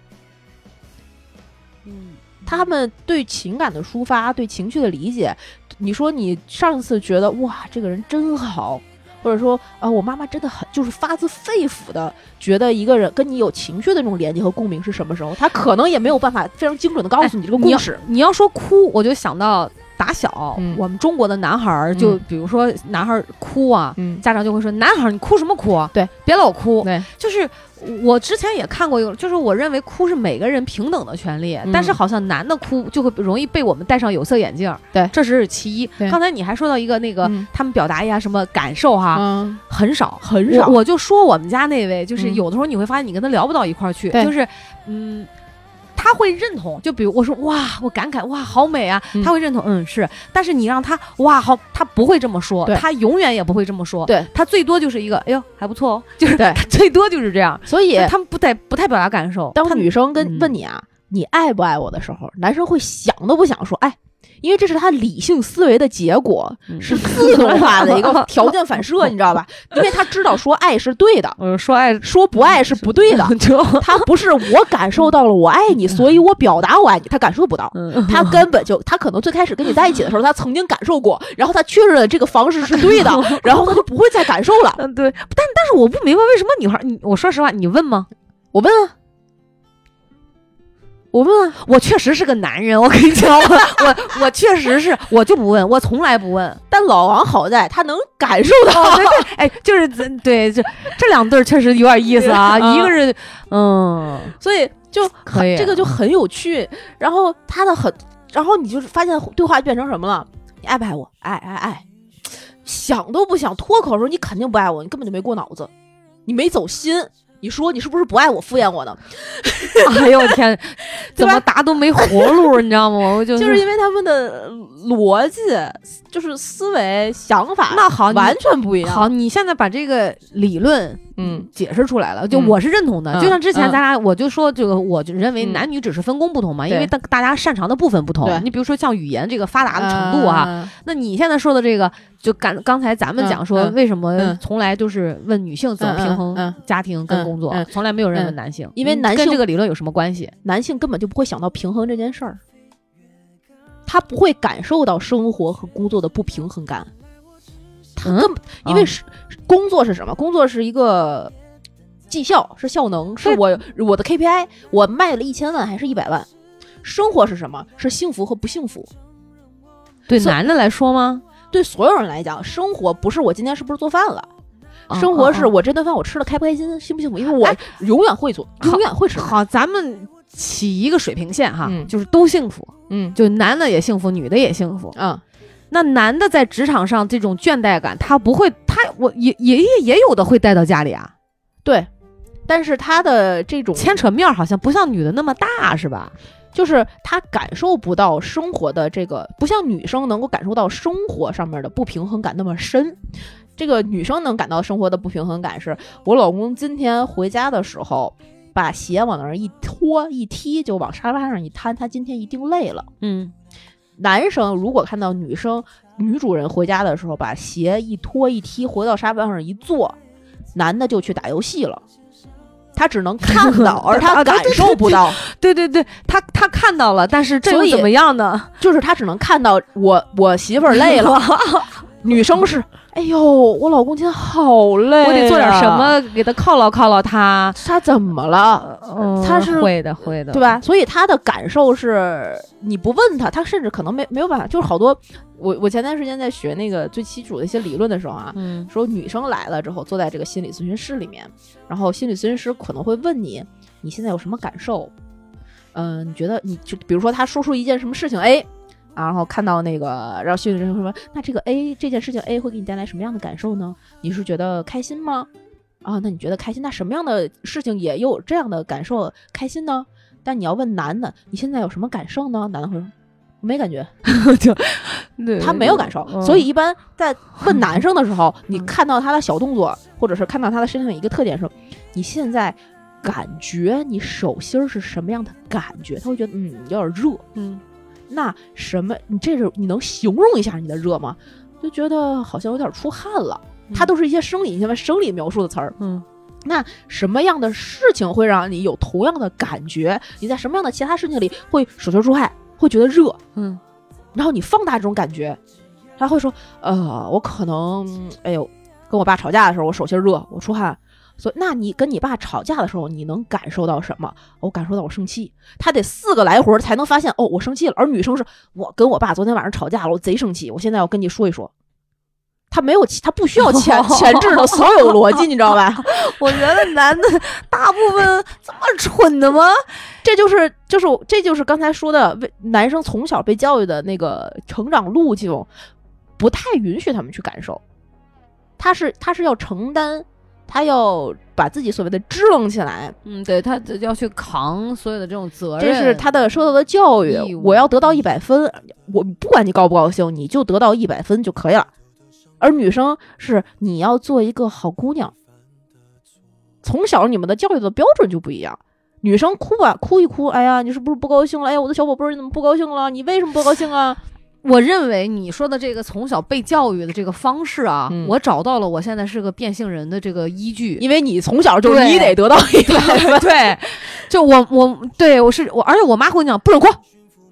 嗯，他们对情感的抒发，对情绪的理解，你说你上次觉得哇，这个人真好，或者说啊，我妈妈真的很，就是发自肺腑的觉得一个人跟你有情绪的那种连接和共鸣是什么时候？他可能也没有办法非常精准的告诉你这个故事。你要说哭，我就想到。打小，我们中国的男孩儿就比如说男孩儿哭啊，家长就会说：“男孩儿你哭什么哭？对，别老哭。”对，就是我之前也看过有，就是我认为哭是每个人平等的权利，但是好像男的哭就会容易被我们戴上有色眼镜。对，这只是其一。刚才你还说到一个那个他们表达一下什么感受哈，很少很少。我就说我们家那位，就是有的时候你会发现你跟他聊不到一块儿去，就是嗯。他会认同，就比如我说哇，我感慨哇，好美啊，他会认同，嗯是，但是你让他哇好，他不会这么说，他永远也不会这么说，对。他最多就是一个哎呦还不错哦，就是他，最多就是这样，所以他们不太不太表达感受。当女生跟问你啊，你爱不爱我的时候，男生会想都不想说哎。因为这是他理性思维的结果，是自动化的一个 [LAUGHS] 条件反射，你知道吧？因为他知道说爱是对的，[LAUGHS] 说爱说不爱是不对的。[LAUGHS] 他不是我感受到了我爱你，所以我表达我爱你，他感受不到。他根本就他可能最开始跟你在一起的时候，他曾经感受过，然后他确认了这个方式是对的，然后他就不会再感受了。嗯，对。但但是我不明白为什么女孩，你我说实话，你问吗？我问啊。我问，我确实是个男人，[LAUGHS] 我跟你讲，我我我确实是，我就不问，我从来不问。但老王好在，他能感受到，对对，哎，就是对，这这两对确实有点意思啊。一个是，嗯，所以就可以，这个就很有趣。然后他的很，然后你就是发现对话变成什么了？你爱不爱我？爱爱爱，想都不想脱口的时候，你肯定不爱我，你根本就没过脑子，你没走心。你说你是不是不爱我敷衍我呢？[LAUGHS] 哎呦我天，[LAUGHS] 怎么答都没活路，你知道吗？我就就是因为他们的逻辑就是思维想法那好完全不一样。好，你现在把这个理论。嗯，解释出来了，就我是认同的。就像之前咱俩，我就说这个，我就认为男女只是分工不同嘛，因为大大家擅长的部分不同。你比如说像语言这个发达的程度啊，那你现在说的这个，就刚刚才咱们讲说，为什么从来都是问女性怎么平衡家庭跟工作，从来没有人问男性，因为男性这个理论有什么关系？男性根本就不会想到平衡这件事儿，他不会感受到生活和工作的不平衡感。根本因为是工作是什么？工作是一个绩效，是效能，是我我的 KPI。我卖了一千万还是一百万？生活是什么？是幸福和不幸福？对男的来说吗？对所有人来讲，生活不是我今天是不是做饭了，生活是我这顿饭我吃的开不开心，幸不幸福？因为我永远会做，永远会吃。好，咱们起一个水平线哈，就是都幸福。嗯，就男的也幸福，女的也幸福。嗯。那男的在职场上这种倦怠感，他不会，他我也也也也有的会带到家里啊，对，但是他的这种牵扯面好像不像女的那么大，是吧？就是他感受不到生活的这个，不像女生能够感受到生活上面的不平衡感那么深。这个女生能感到生活的不平衡感，是我老公今天回家的时候，把鞋往那儿一拖一踢，就往沙发上一摊，他今天一定累了，嗯。男生如果看到女生女主人回家的时候把鞋一脱一踢回到沙发上一坐，男的就去打游戏了。他只能看到，[LAUGHS] 而他感受不到。对对对，他他看到了，但是这又怎么样呢？就是他只能看到我我媳妇儿累了。[LAUGHS] 女生是。哎呦，我老公今天好累，我得做点什么给他犒劳犒劳他。他怎么了？他是会的，会的，对吧？所以他的感受是，你不问他，他甚至可能没没有办法。就是好多，我我前段时间在学那个最基础的一些理论的时候啊，说女生来了之后坐在这个心理咨询室里面，然后心理咨询师可能会问你，你现在有什么感受？嗯，你觉得你就比如说他说出一件什么事情，哎。然后看到那个，然后心理咨询师说：“那这个 A 这件事情 A 会给你带来什么样的感受呢？你是觉得开心吗？啊，那你觉得开心？那什么样的事情也有这样的感受开心呢？但你要问男的，你现在有什么感受呢？男的会说没感觉，[LAUGHS] 就他没有感受。所以一般在问男生的时候，你看到他的小动作，或者是看到他的身上一个特点的时候，你现在感觉你手心是什么样的感觉？他会觉得嗯有点热，嗯，那什么？你这是你能形容一下你的热吗？就觉得好像有点出汗了。它都是一些生理，什么生理描述的词儿，嗯。那什么样的事情会让你有同样的感觉？你在什么样的其他事情里会手心出汗，会觉得热？嗯，然后你放大这种感觉，他会说：“呃，我可能，哎呦，跟我爸吵架的时候，我手心热，我出汗。所以，那你跟你爸吵架的时候，你能感受到什么？我感受到我生气。他得四个来回才能发现，哦，我生气了。而女生是我跟我爸昨天晚上吵架了，我贼生气，我现在要跟你说一说。”他没有，他不需要前 [LAUGHS] 前置的所有逻辑，你知道吧？[LAUGHS] 我觉得男的大部分这么蠢的吗？[LAUGHS] 这就是，就是，这就是刚才说的，为男生从小被教育的那个成长路径，不太允许他们去感受。他是，他是要承担，他要把自己所谓的支棱起来。嗯，对他要去扛所有的这种责任，这是他的受到的教育。我要得到一百分，我不管你高不高兴，你就得到一百分就可以了。而女生是你要做一个好姑娘，从小你们的教育的标准就不一样。女生哭吧，哭一哭，哎呀，你是不是不高兴了？哎呀，我的小宝贝儿，你怎么不高兴了？你为什么不高兴啊？我认为你说的这个从小被教育的这个方式啊，我找到了，我现在是个变性人的这个依据，因为你从小就你得得到一个。[LAUGHS] 对，就我我对我是我，而且我妈会讲不准哭，给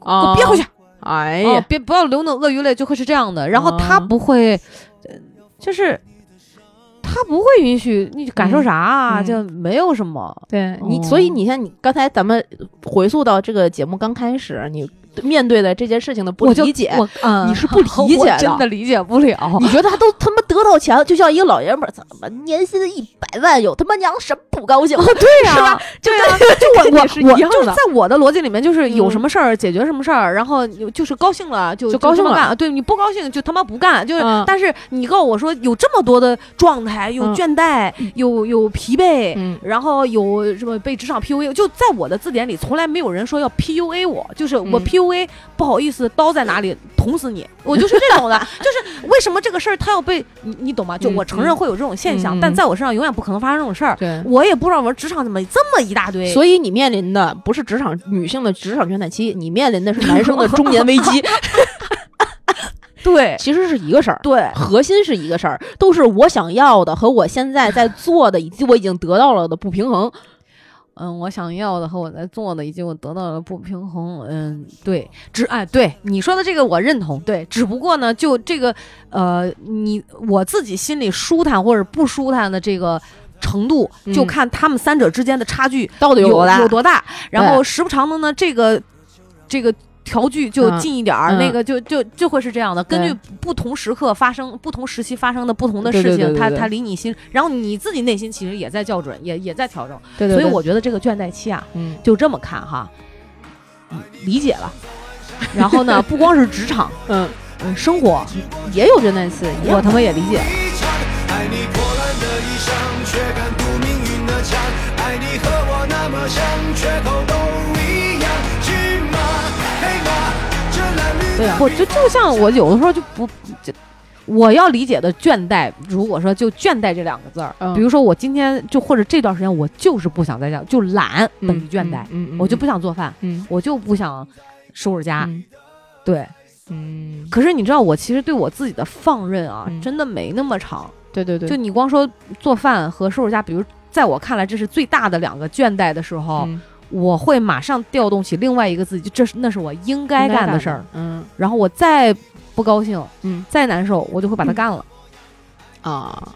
我憋回去，哎呀，别不要流那鳄鱼泪，就会是这样的。然后她不会。就是他不会允许你感受啥啊，就没有什么。对你，所以你像你刚才咱们回溯到这个节目刚开始，你。面对的这件事情的不理解，你是不理解的，真的理解不了。你觉得他都他妈得到钱了，就像一个老爷们儿，怎么年薪一百万，有他妈娘什么不高兴？对呀，[LAUGHS] 是吧？对呀，就我我是一样的。在我的逻辑里面，就是有什么事儿解决什么事儿，然后就是高兴了就就高兴干。对你不高兴就他妈不干。就是，但是你告诉我说有这么多的状态，有倦怠，有有疲惫，然后有什么被职场 PUA，就在我的字典里从来没有人说要 PUA 我，就是我 PUA 不好。意思刀在哪里捅死你，我就是这种的，[LAUGHS] 就是为什么这个事儿他要被你你懂吗？就我承认会有这种现象，但在我身上永远不可能发生这种事儿。对，我也不知道我职场怎么这么一大堆。所以你面临的不是职场女性的职场倦怠期，你面临的是男生的中年危机。[LAUGHS] [LAUGHS] 对，其实是一个事儿。对，核心是一个事儿，都是我想要的和我现在在做的以及我已经得到了的不平衡。嗯，我想要的和我在做的，以及我得到的不平衡。嗯，对，只哎，对你说的这个我认同。对，只不过呢，就这个，呃，你我自己心里舒坦或者不舒坦的这个程度，就看他们三者之间的差距到底有多大，有多大。然后时不常的呢，这个，这个。调距就近一点儿，那个就就就会是这样的。根据不同时刻发生、不同时期发生的不同的事情，它它离你心，然后你自己内心其实也在校准，也也在调整。对所以我觉得这个倦怠期啊，就这么看哈，理解了。然后呢，[LAUGHS] 不光是职场，嗯嗯，生活也有倦怠期，我他妈也理解。不就就像我有的时候就不，就我要理解的倦怠，如果说就倦怠这两个字儿，比如说我今天就或者这段时间我就是不想在家，就懒等于倦怠，我就不想做饭，我就不想收拾家，对，嗯。可是你知道我其实对我自己的放任啊，真的没那么长，对对对。就你光说做饭和收拾家，比如在我看来这是最大的两个倦怠的时候。我会马上调动起另外一个自己，这是那是我应该干的事儿，嗯，然后我再不高兴，嗯，再难受，我就会把它干了，啊，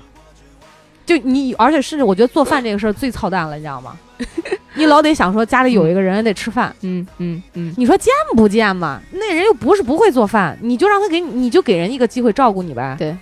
就你，而且甚至我觉得做饭这个事儿最操蛋了，你知道吗？[LAUGHS] 你老得想说家里有一个人得吃饭，嗯嗯嗯，你说贱不贱嘛？那人又不是不会做饭，你就让他给你，你就给人一个机会照顾你呗。对，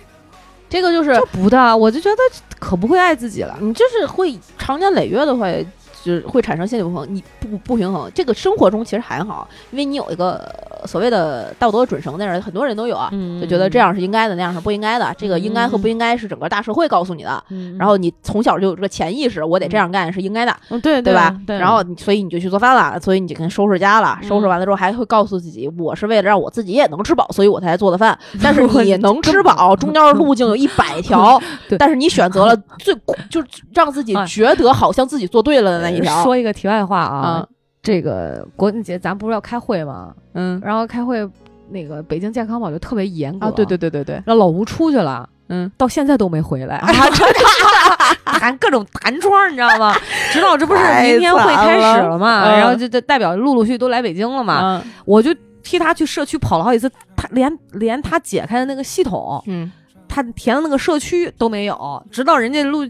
这个就是不的，我就觉得可不会爱自己了，你就是会长年累月的会。就是会产生心理不平衡。你不不平衡，这个生活中其实还好，因为你有一个所谓的道德准绳在那儿，很多人都有啊，就觉得这样是应该的，那样是不应该的。这个应该和不应该是整个大社会告诉你的，然后你从小就有这个潜意识，我得这样干是应该的，对对吧？对。然后所以你就去做饭了，所以你就跟收拾家了，收拾完了之后还会告诉自己，我是为了让我自己也能吃饱，所以我才做的饭。[LAUGHS] 但是你能吃饱，中间的路径有一百条，[LAUGHS] [LAUGHS] 但是你选择了最就是让自己觉得好像自己做对了的那一条。说一个题外话啊，这个国庆节咱不是要开会吗？嗯，然后开会那个北京健康宝就特别严格。啊，对对对对对，让老吴出去了，嗯，到现在都没回来，弹 [LAUGHS] 各种弹窗，你知道吗？直到这不是明天会开始了嘛，然后就就代表陆陆续都来北京了嘛，我就替他去社区跑了好几次，他连连他解开的那个系统，嗯，他填的那个社区都没有，直到人家录。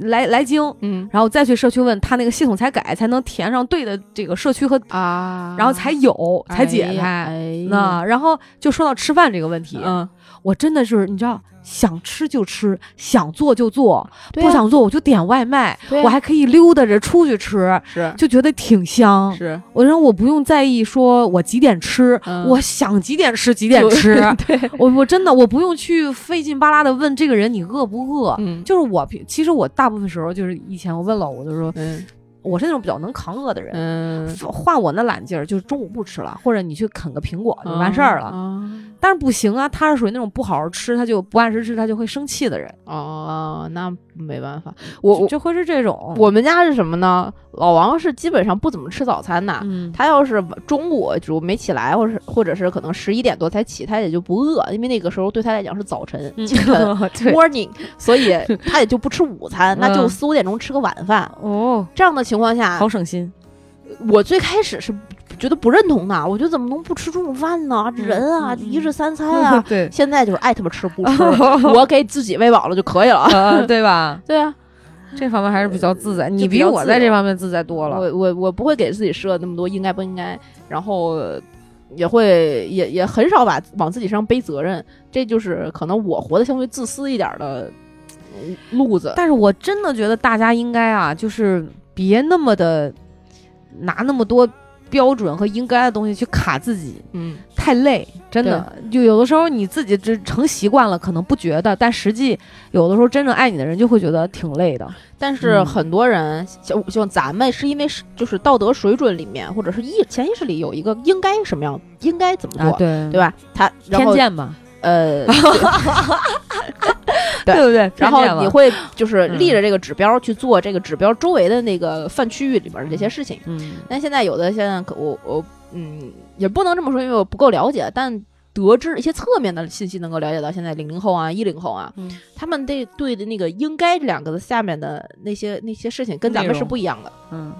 来来京，嗯，然后再去社区问他那个系统才改，才能填上对的这个社区和啊，然后才有才解开。那然后就说到吃饭这个问题，嗯，我真的是你知道。想吃就吃，想做就做，不想做我就点外卖，我还可以溜达着出去吃，是。就觉得挺香。是。我让我不用在意说我几点吃，我想几点吃几点吃。[LAUGHS] 对。我我真的我不用去费劲巴拉的问这个人你饿不饿，嗯，就是我其实我大部分时候就是以前我问老吴就说，嗯。我是那种比较能扛饿的人，嗯，换我那懒劲儿，就是中午不吃了，或者你去啃个苹果就完事儿了。但是不行啊，他是属于那种不好好吃，他就不按时吃，他就会生气的人。哦，那没办法，我就会是这种。我们家是什么呢？老王是基本上不怎么吃早餐的，嗯他要是中午就没起来，或者或者是可能十一点多才起，他也就不饿，因为那个时候对他来讲是早晨，清晨 [LAUGHS] morning，所以 [LAUGHS] 他也就不吃午餐，那就四五点钟吃个晚饭。哦，这样的情况下，好省心。我最开始是觉得不认同的，我觉得怎么能不吃中午饭呢？人啊，一日三餐啊。[LAUGHS] 对，现在就是爱他妈吃不吃，[LAUGHS] 我给自己喂饱了就可以了，[LAUGHS] 对吧？对啊。这方面还是比较自在，你比我在这方面自在多了。我我我不会给自己设那么多应该不应该，然后也会也也很少把往自己身上背责任，这就是可能我活得相对自私一点的路子。但是我真的觉得大家应该啊，就是别那么的拿那么多。标准和应该的东西去卡自己，嗯，太累，真的。就有的时候你自己这成习惯了，可能不觉得，但实际有的时候真正爱你的人就会觉得挺累的。但是很多人像像咱们是因为是就是道德水准里面或者是意潜意识里有一个应该什么样，应该怎么做，对对吧？他偏见嘛。呃，[LAUGHS] 对不对？然后你会就是立着这个指标去做这个指标周围的那个泛区域里边的这些事情。嗯，但现在有的现在可我我嗯也不能这么说，因为我不够了解。但得知一些侧面的信息，能够了解到现在零零后啊、一零后啊，他们对对的那个“应该”这两个字下面的那些那些事情，跟咱们是不一样的。嗯，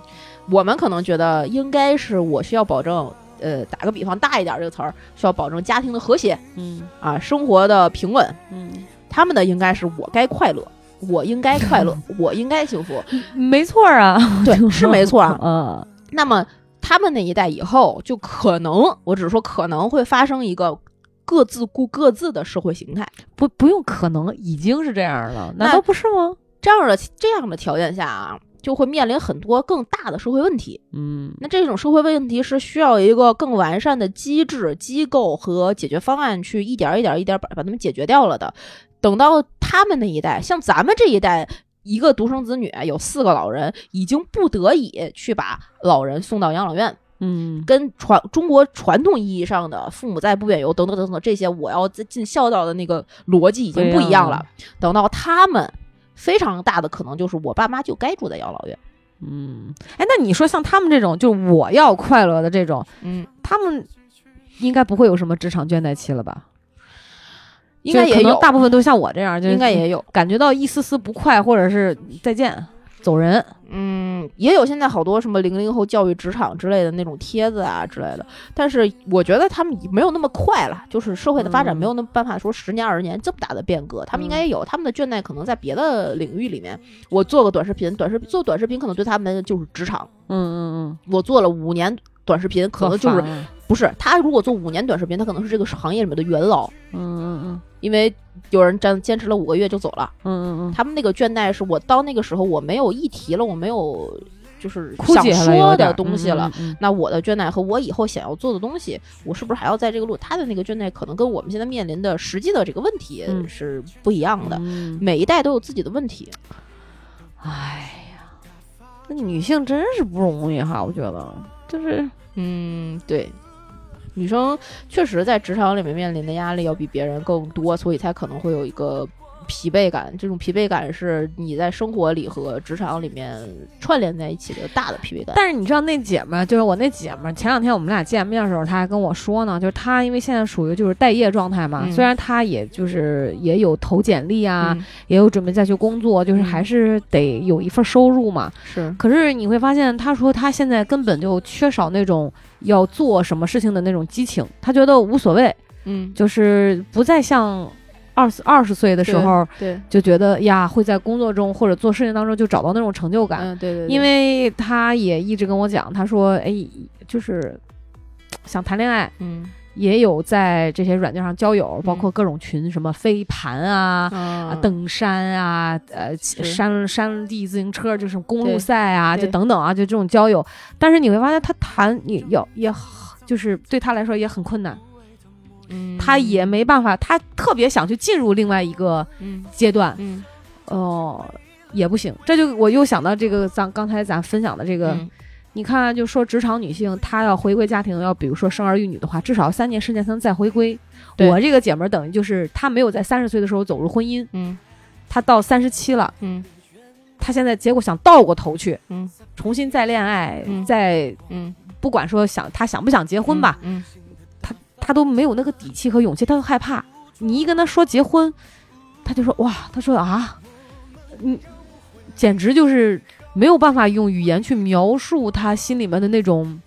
我们可能觉得应该是我需要保证。呃，打个比方，大一点这个词儿需要保证家庭的和谐，嗯啊，生活的平稳，嗯，他们的应该是我该快乐，我应该快乐，我应该幸福，没错啊，对，[LAUGHS] 是没错啊，嗯。那么他们那一代以后就可能，我只是说可能会发生一个各自顾各自的社会形态，不不用可能，已经是这样了，难道不是吗？这样的这样的条件下啊。就会面临很多更大的社会问题，嗯，那这种社会问题是需要一个更完善的机制、机构和解决方案去一点一点一点把把它们解决掉了的。等到他们那一代，像咱们这一代，一个独生子女有四个老人，已经不得已去把老人送到养老院，嗯，跟传中国传统意义上的父母在不远游等等等等这些我要尽孝道的那个逻辑已经不一样了。等到他们。非常大的可能就是我爸妈就该住在养老院，嗯，哎，那你说像他们这种，就我要快乐的这种，嗯，他们应该不会有什么职场倦怠期了吧？应该也有，大部分都像我这样，就应该也有感觉到一丝丝不快，或者是再见。走人，嗯，也有现在好多什么零零后教育职场之类的那种帖子啊之类的，但是我觉得他们没有那么快了，就是社会的发展没有那么办法说十年二十年这么大的变革，他们应该也有他们的倦怠，可能在别的领域里面。我做个短视频，短视做短视频可能对他们就是职场，嗯嗯嗯，我做了五年短视频，可能就是不是他如果做五年短视频，他可能是这个行业里面的元老，嗯嗯嗯，因为。有人坚坚持了五个月就走了，嗯嗯嗯，他们那个倦怠是我到那个时候我没有议题了，我没有就是想说的东西了。那我的倦怠和我以后想要做的东西，我是不是还要在这个路？他的那个倦怠可能跟我们现在面临的实际的这个问题是不一样的。每一代都有自己的问题。哎呀，那女性真是不容易哈，我觉得就是，嗯，对。女生确实在职场里面面临的压力要比别人更多，所以才可能会有一个。疲惫感，这种疲惫感是你在生活里和职场里面串联在一起的大的疲惫感。但是你知道那姐们儿，就是我那姐们儿，前两天我们俩见面的时候，她还跟我说呢，就是她因为现在属于就是待业状态嘛，虽然她也就是也有投简历啊，也有准备再去工作，就是还是得有一份收入嘛。是。可是你会发现，她说她现在根本就缺少那种要做什么事情的那种激情，她觉得无所谓，嗯，就是不再像。二十二十岁的时候，对，就觉得呀，会在工作中或者做事情当中就找到那种成就感。嗯，对对。因为他也一直跟我讲，他说，哎，就是想谈恋爱，嗯，也有在这些软件上交友，包括各种群，什么飞盘啊，啊，登山啊，呃，山山地自行车，就是公路赛啊，就等等啊，就这种交友。但是你会发现，他谈也要也，就是对他来说也很困难。他也没办法，他特别想去进入另外一个阶段，哦，也不行。这就我又想到这个，咱刚才咱分享的这个，你看，就说职场女性，她要回归家庭，要比如说生儿育女的话，至少三年、十年才能再回归。我这个姐们儿等于就是她没有在三十岁的时候走入婚姻，嗯，她到三十七了，嗯，她现在结果想倒过头去，嗯，重新再恋爱，再嗯，不管说想她想不想结婚吧，嗯。他都没有那个底气和勇气，他都害怕。你一跟他说结婚，他就说哇，他说啊，你，简直就是没有办法用语言去描述他心里面的那种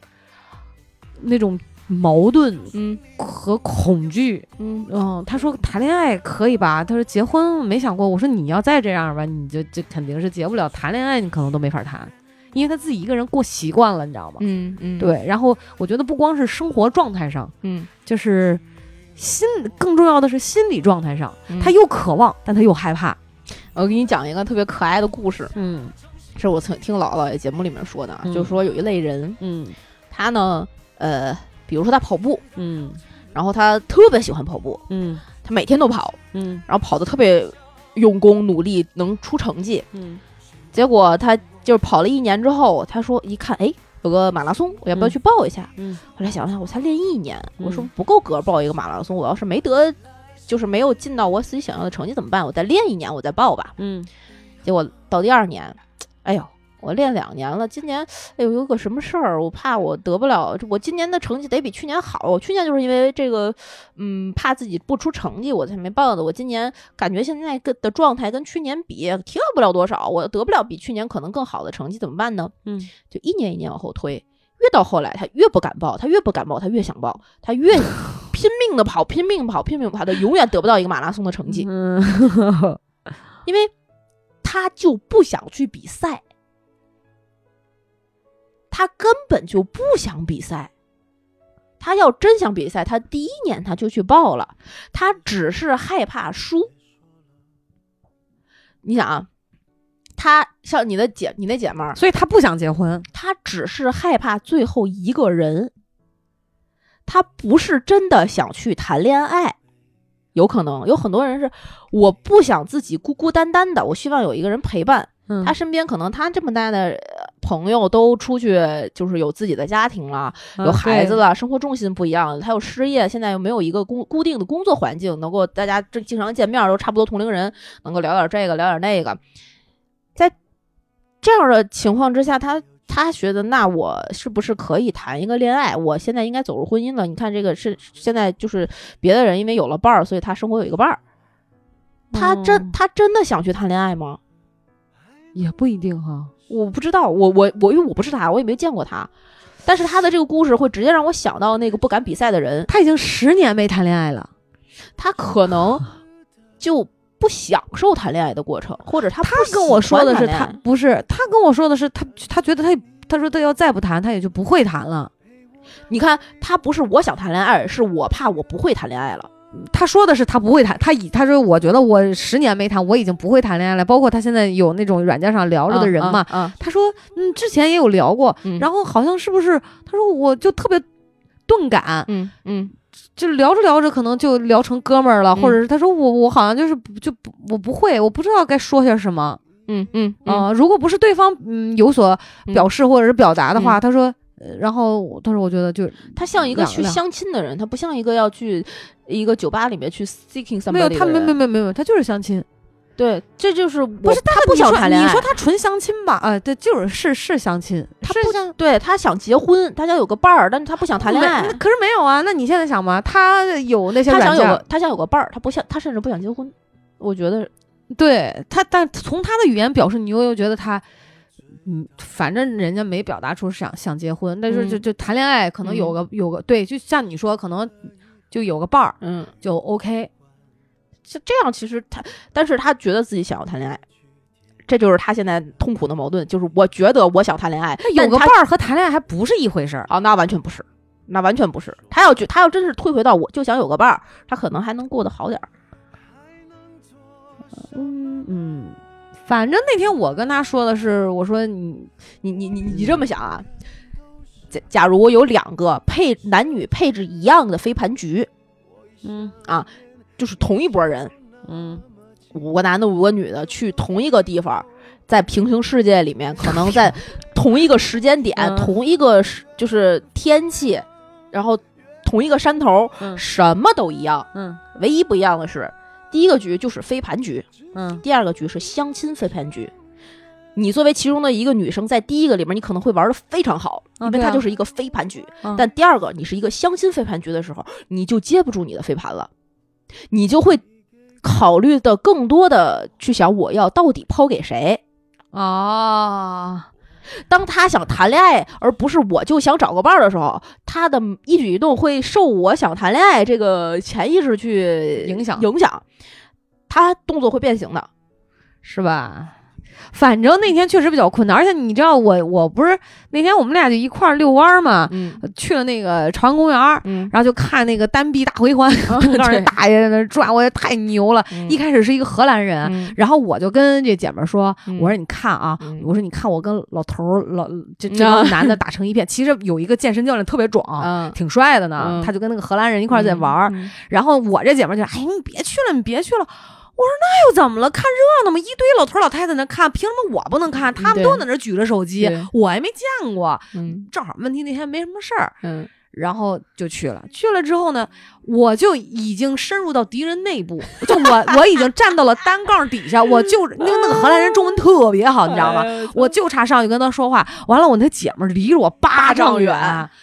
那种矛盾，嗯，和恐惧，嗯嗯。他说谈恋爱可以吧？他说结婚没想过。我说你要再这样吧，你就就肯定是结不了。谈恋爱你可能都没法谈。因为他自己一个人过习惯了，你知道吗？嗯嗯，对。然后我觉得不光是生活状态上，嗯，就是心，更重要的是心理状态上，他又渴望，但他又害怕。我给你讲一个特别可爱的故事，嗯，是我曾听姥姥爷节目里面说的，就说有一类人，嗯，他呢，呃，比如说他跑步，嗯，然后他特别喜欢跑步，嗯，他每天都跑，嗯，然后跑的特别用功努力，能出成绩，嗯，结果他。就是跑了一年之后，他说一看，哎，有个马拉松，我要不要去报一下？嗯，后来想了想，我才练一年，我说不够格报一个马拉松。我要是没得，就是没有进到我自己想要的成绩怎么办？我再练一年，我再报吧。嗯，结果到第二年，哎呦。我练两年了，今年哎呦有个什么事儿，我怕我得不了。我今年的成绩得比去年好。我去年就是因为这个，嗯，怕自己不出成绩，我才没报的。我今年感觉现在跟的状态跟去年比，提高不了多少。我得不了比去年可能更好的成绩，怎么办呢？嗯，就一年一年往后推，越到后来他越不敢报，他越不敢报，他越想报，他越 [LAUGHS] 拼命的跑，拼命跑，拼命跑，他永远得不到一个马拉松的成绩。嗯，[LAUGHS] 因为他就不想去比赛。他根本就不想比赛，他要真想比赛，他第一年他就去报了。他只是害怕输。你想啊，他像你的姐，你那姐们儿，所以他不想结婚。他只是害怕最后一个人，他不是真的想去谈恋爱。有可能有很多人是，我不想自己孤孤单单的，我希望有一个人陪伴。他身边可能他这么大的。朋友都出去，就是有自己的家庭了，有孩子了，生活重心不一样。他又失业，现在又没有一个工固定的工作环境，能够大家这经常见面，都差不多同龄人，能够聊点这个，聊点那个。在这样的情况之下，他他觉得，那我是不是可以谈一个恋爱？我现在应该走入婚姻了。你看，这个是现在就是别的人因为有了伴儿，所以他生活有一个伴儿。他真他真的想去谈恋爱吗？也不一定哈。我不知道，我我我，因为我不是他，我也没见过他。但是他的这个故事会直接让我想到那个不敢比赛的人。他已经十年没谈恋爱了，他可能就不享受谈恋爱的过程，或者他他跟我说的是他不是他跟我说的是他他觉得他他说他要再不谈他也就不会谈了。你看他不是我想谈恋爱，是我怕我不会谈恋爱了。他说的是他不会谈，他以他说我觉得我十年没谈，我已经不会谈恋爱了。包括他现在有那种软件上聊着的人嘛，他说嗯，之前也有聊过，然后好像是不是？他说我就特别钝感，嗯嗯，就聊着聊着可能就聊成哥们儿了，或者是他说我我好像就是就不我不会，我不知道该说些什么，嗯嗯啊，如果不是对方嗯有所表示或者是表达的话，他说。然后，但是我觉得，就他像一个去相亲的人，他不像一个要去一个酒吧里面去 seeking somebody。没有，他没没没没有，他就是相亲。对，这就是不是他不想谈恋爱。你说他纯相亲吧？啊，对，就是是是相亲。他不想，对他想结婚，他想有个伴儿，但是他不想谈恋爱。可是没有啊？那你现在想吗，他有那些他想有个他想有个伴儿，他不想，他甚至不想结婚。我觉得，对他，但从他的语言表示，你又又觉得他。嗯，反正人家没表达出想想结婚，但是就就谈恋爱，可能有个有个对，就像你说，可能就有个伴儿，嗯，就 OK。就这样，其实他，但是他觉得自己想要谈恋爱，这就是他现在痛苦的矛盾。就是我觉得我想谈恋爱，有个伴儿和谈恋爱还不是一回事儿啊，那完全不是，那完全不是。他要觉他要真是退回到我就想有个伴儿，他可能还能过得好点儿。嗯嗯。反正那天我跟他说的是，我说你你你你你这么想啊？假假如我有两个配男女配置一样的飞盘局，嗯啊，就是同一拨人，嗯，五个男的五个女的去同一个地方，在平行世界里面，可能在同一个时间点，同一个就是天气，然后同一个山头，什么都一样，嗯，唯一不一样的是。第一个局就是飞盘局，嗯，第二个局是相亲飞盘局。你作为其中的一个女生，在第一个里面，你可能会玩的非常好，因为它就是一个飞盘局。但第二个，你是一个相亲飞盘局的时候，你就接不住你的飞盘了，你就会考虑的更多的去想，我要到底抛给谁啊？当他想谈恋爱，而不是我就想找个伴儿的时候，他的一举一动会受我想谈恋爱这个潜意识去影响影响，他动作会变形的，是吧？反正那天确实比较困难，而且你知道我我不是那天我们俩就一块儿遛弯儿嘛，去了那个朝阳公园，然后就看那个单臂大回环，让人大爷在那转，我也太牛了。一开始是一个荷兰人，然后我就跟这姐们说，我说你看啊，我说你看我跟老头儿老这 [LAUGHS] 这帮男的打成一片，其实有一个健身教练特别壮，挺帅的呢，他就跟那个荷兰人一块儿在玩儿，然后我这姐们就哎你别去了，你别去了。我说那又怎么了？看热闹嘛，一堆老头老太太在那看，凭什么我不能看？他们都在那举着手机，我还没见过。嗯，正好问题那天没什么事儿，嗯，然后就去了。去了之后呢，我就已经深入到敌人内部，就我我已经站到了单杠底下，我就 [LAUGHS] 因为那个荷兰人中文特别好，你知道吗？我就差上去跟他说话。完了，我那姐们儿离着我八丈远。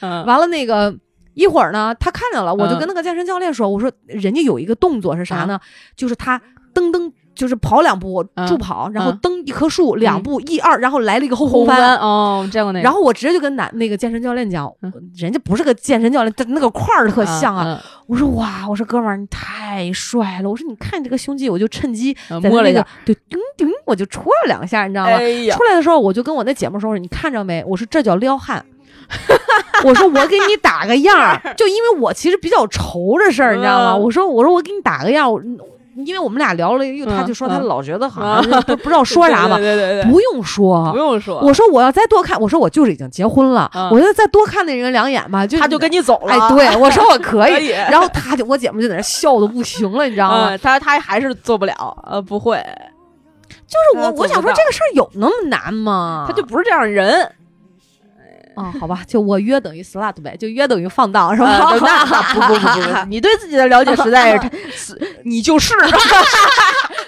完了那个一会儿呢，他看见了，我就跟那个健身教练说：“我说人家有一个动作是啥呢？就是他。”噔噔，就是跑两步助跑，然后蹬一棵树，两步一二，然后来了一个后空翻。哦，见过那个。然后我直接就跟男那个健身教练讲，人家不是个健身教练，但那个块儿特像啊。我说哇，我说哥们儿你太帅了。我说你看这个胸肌，我就趁机摸了一个，对，叮叮，我就戳了两下，你知道吗？出来的时候我就跟我那姐们说，你看着没？我说这叫撩汉。我说我给你打个样儿，就因为我其实比较愁这事儿，你知道吗？我说我说我给你打个样。因为我们俩聊了，又他就说他老觉得好 [LAUGHS] 像不不知道说啥嘛，不用说，不用说。我说我要再多看，我说我就是已经结婚了，我就再多看那人两眼吧，就他就跟你走了。哎，对 [LAUGHS] 我说我可以，然后他就我姐们就在那笑的不行了，你知道吗？他他还是做不了，呃，不会。就是我我想说这个事儿有那么难吗？他就不是这样人。啊，好吧，就我约等于 slut 呗，就约等于放荡是吧？那不不不不，[LAUGHS] 你对自己的了解实在是，[LAUGHS] 你就是。[LAUGHS]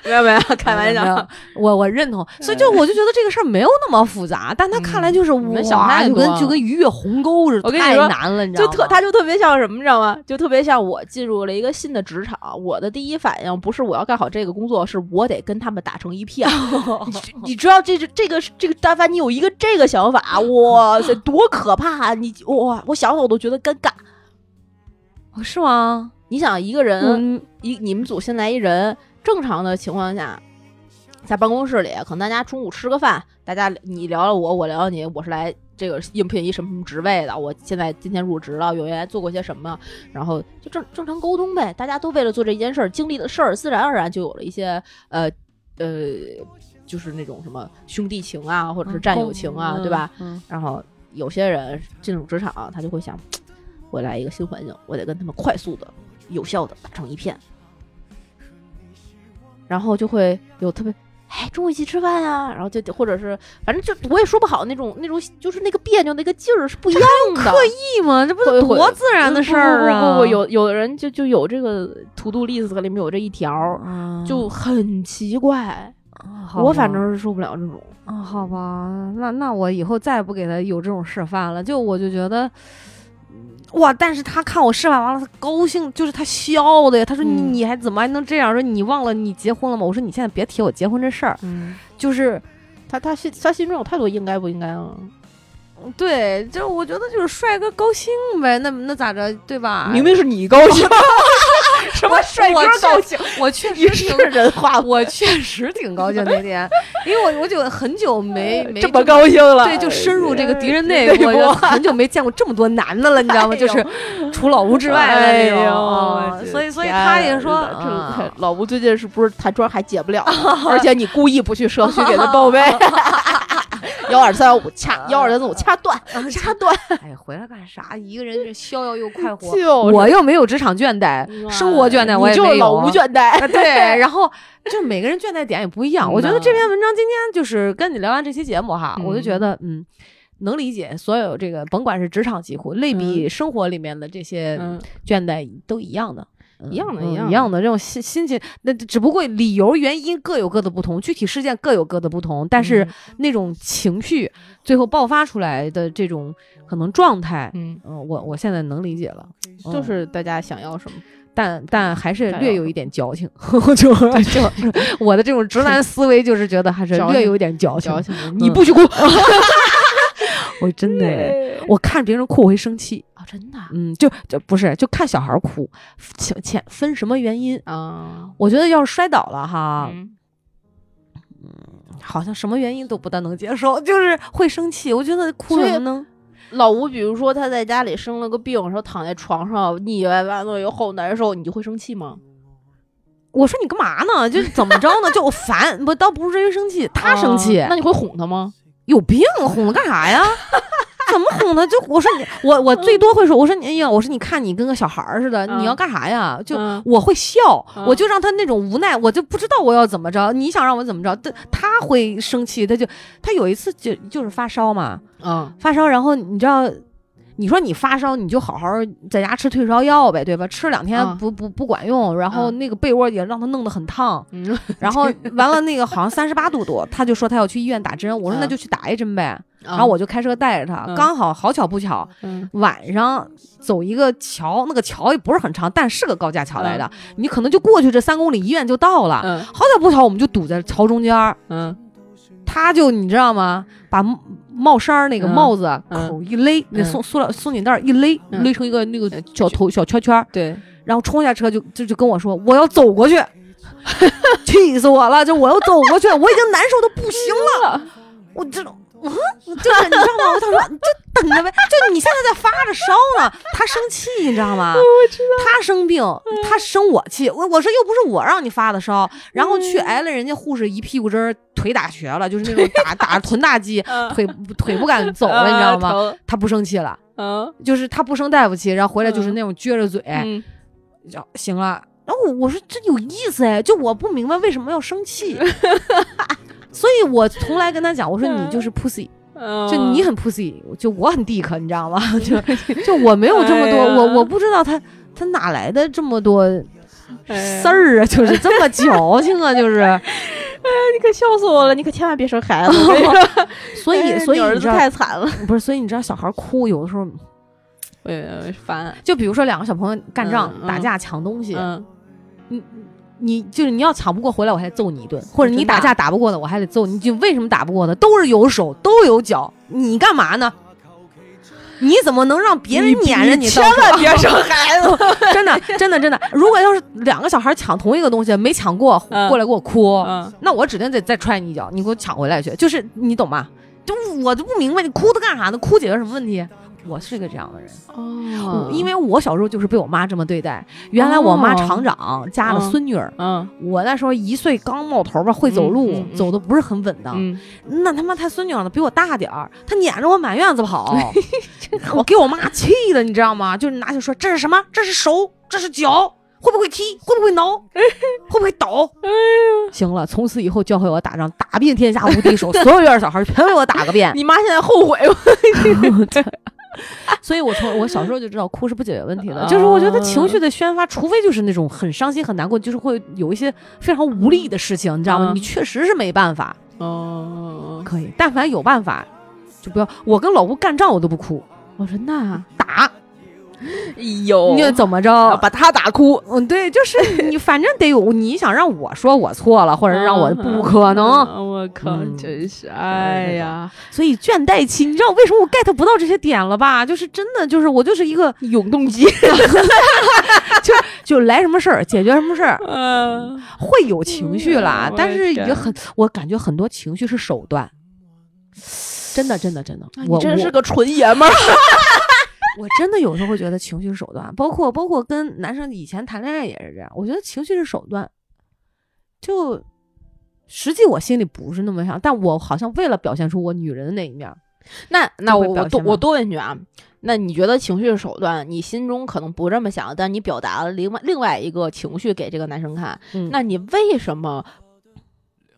没有没有，开玩笑。我我认同，所以就我就觉得这个事儿没有那么复杂，但他看来就是我小孩，就跟就跟逾越鸿沟似的，太难了，你知道吗？就特他就特别像什么，你知道吗？就特别像我进入了一个新的职场，我的第一反应不是我要干好这个工作，是我得跟他们打成一片。你知道这这个这个，但凡你有一个这个想法，哇塞，多可怕！啊你哇，我想想我都觉得尴尬。是吗？你想一个人一你们组新来一人。正常的情况下，在办公室里，可能大家中午吃个饭，大家你聊聊我，我聊聊你，我是来这个应聘一什么什么职位的，我现在今天入职了，原来做过些什么，然后就正正常沟通呗。大家都为了做这件事儿，经历的事儿，自然而然就有了一些呃呃，就是那种什么兄弟情啊，或者是战友情啊，对吧？然后有些人进入职场，他就会想，[TSK] 我来一个新环境，我得跟他们快速的、有效的打成一片，然后就会有特别。哎，中午一起吃饭呀，然后就或者是，反正就我也说不好那种那种，就是那个别扭那个劲儿是不一样的。刻意吗？这不是多自然的事儿啊！不不不，有有的人就就有这个 to do list 里面有这一条，就很奇怪。我反正是受不了这种。啊，好吧，那那我以后再也不给他有这种示范了。就我就觉得。哇！但是他看我示范完了，他高兴，就是他笑的呀。他说：“你还怎么还能这样？说你忘了你结婚了吗？”我说：“你现在别提我结婚这事儿。”嗯，就是他他心他心中有太多应该不应该了。对，就是我觉得就是帅哥高兴呗，那那咋着，对吧？明明是你高兴。[LAUGHS] 什么帅哥高兴？我确实是人话，我确实挺高兴那天，[LAUGHS] 因为我我就很久没没这么高兴了。对，就深入这个敌人内部，很久没见过这么多男的了，你知道吗？[LAUGHS] 就是除老吴之外的那种。所以，所以他也说，老吴最近是不是台砖还解不了？[LAUGHS] 而且你故意不去社区给他报备。幺二三幺五掐，幺二三四五掐断，[LAUGHS] 掐断。哎，回来干啥？一个人就逍遥又快活。[LAUGHS] 我又没有职场倦怠，生活倦怠我也没有。老无倦怠。对，[LAUGHS] 然后就每个人倦怠点也不一样。我觉得这篇文章今天就是跟你聊完这期节目哈，我就觉得嗯，能理解所有这个，甭管是职场疾苦，类比生活里面的这些倦怠都一样的。一样的，一样一样的这种心心情，那只不过理由原因各有各的不同，具体事件各有各的不同，但是那种情绪最后爆发出来的这种可能状态，嗯我我现在能理解了，就是大家想要什么，但但还是略有一点矫情，就就 [LAUGHS] 我的这种直男思维就是觉得还是略有一点矫情，你不许哭，[LAUGHS] 我真的，我看别人哭我会生气啊。真的，嗯，就就不是，就看小孩哭，前前分什么原因啊？我觉得要是摔倒了哈，嗯，好像什么原因都不大能接受，就是会生气。我觉得哭什么呢？老吴，比如说他在家里生了个病，说躺在床上腻歪歪的又好难受，你就会生气吗？我说你干嘛呢？就怎么着呢？就我烦，不倒不是因为生气，他生气，那你会哄他吗？有病，哄他干啥呀？[LAUGHS] 怎么哄他？就我说你，我我最多会说，我说你哎呀，我说你看你跟个小孩儿似的，你要干啥呀？就我会笑，我就让他那种无奈，我就不知道我要怎么着。你想让我怎么着？他他会生气，他就他有一次就就是发烧嘛，嗯，发烧，然后你知道。你说你发烧，你就好好在家吃退烧药呗，对吧？吃两天不不不管用，然后那个被窝也让他弄得很烫，[LAUGHS] 然后 [LAUGHS] 完了那个好像三十八度多，他就说他要去医院打针，我说那就去打一针呗，然后我就开车带着他，刚好好巧不巧，晚上走一个桥，那个桥也不是很长，但是个高架桥来的，你可能就过去这三公里，医院就到了，好巧不巧，我们就堵在桥中间嗯。他就你知道吗？把帽衫儿那个帽子口一勒，那松塑料松紧带一勒，勒成一个那个小头小圈圈。对，然后冲下车就就就跟我说：“我要走过去。[LAUGHS] ”气死我了！就我要走过去，我已经难受的不行了。[LAUGHS] 我这种。嗯，就是你知道吗？他说就等着呗，就你现在在发着烧呢，他生气，你知道吗？[LAUGHS] 我知道，他生病，他生我气。我我说又不是我让你发的烧，然后去挨了人家护士一屁股针儿，腿打瘸了，就是那种打 [LAUGHS] 打臀大肌，腿腿不敢走了，你知道吗？他不生气了，嗯，就是他不生大夫气，然后回来就是那种撅着嘴，就行了。然后我我说这有意思哎，就我不明白为什么要生气。[LAUGHS] 所以我从来跟他讲，我说你就是 pussy，就你很 pussy，就我很 dick，你知道吗？就就我没有这么多，我我不知道他他哪来的这么多事儿啊，就是这么矫情啊，就是，哎，你可笑死我了，你可千万别生孩子。[LAUGHS] 所以所以儿子太惨了，不是？所以你知道小孩哭有的时候，呃，烦。就比如说两个小朋友干仗、打架、抢东西，嗯。你就是你要抢不过回来，我还揍你一顿；或者你打架打不过的，我还得揍你。就为什么打不过的？都是有手都有脚，你干嘛呢？你怎么能让别人撵着你？千万别生 [LAUGHS] 孩子！[LAUGHS] 真的，真的，真的。如果要是两个小孩抢同一个东西没抢过，过来给我哭，那我指定得再踹你一脚，你给我抢回来去。就是你懂吗？就我就不明白，你哭它干啥呢？哭解决什么问题？我是个这样的人哦，因为我小时候就是被我妈这么对待。原来我妈厂长家的孙女儿，嗯，我那时候一岁刚冒头吧，会走路，走的不是很稳当。那他妈他孙女儿呢，比我大点儿，他撵着我满院子跑，[LAUGHS] 我给我妈气的，你知道吗？就是拿起说这是什么？这是手，这是脚，会不会踢？会不会挠？会不会倒？[LAUGHS] 哎呀，行了，从此以后教会我打仗，打遍天下无敌手，所有院小孩全被我打个遍。[LAUGHS] 你妈现在后悔吗？[LAUGHS] 所以，我从我小时候就知道哭是不解决问题的。就是我觉得情绪的宣发，除非就是那种很伤心、很难过，就是会有一些非常无力的事情，你知道吗？你确实是没办法。哦，可以，但凡有办法，就不要。我跟老吴干仗，我都不哭。我说那打。哎呦，你怎么着把他打哭？嗯，对，就是你，[LAUGHS] 反正得有。你想让我说我错了，或者让我不可能。我靠，真是哎呀！所以倦怠期，你知道为什么我 get 不到这些点了吧？就是真的，就是我就是一个永动机，[LAUGHS] [LAUGHS] 就就来什么事儿解决什么事儿。嗯，会有情绪啦，但是也很，我感觉很多情绪是手段。真的，真的，真的，我真是个纯爷们儿。我真的有时候会觉得情绪是手段，包括包括跟男生以前谈恋爱也是这样。我觉得情绪是手段，就实际我心里不是那么想，但我好像为了表现出我女人的那一面。那那我我多我多问一句啊，那你觉得情绪是手段？你心中可能不这么想，但你表达了另外另外一个情绪给这个男生看。那你为什么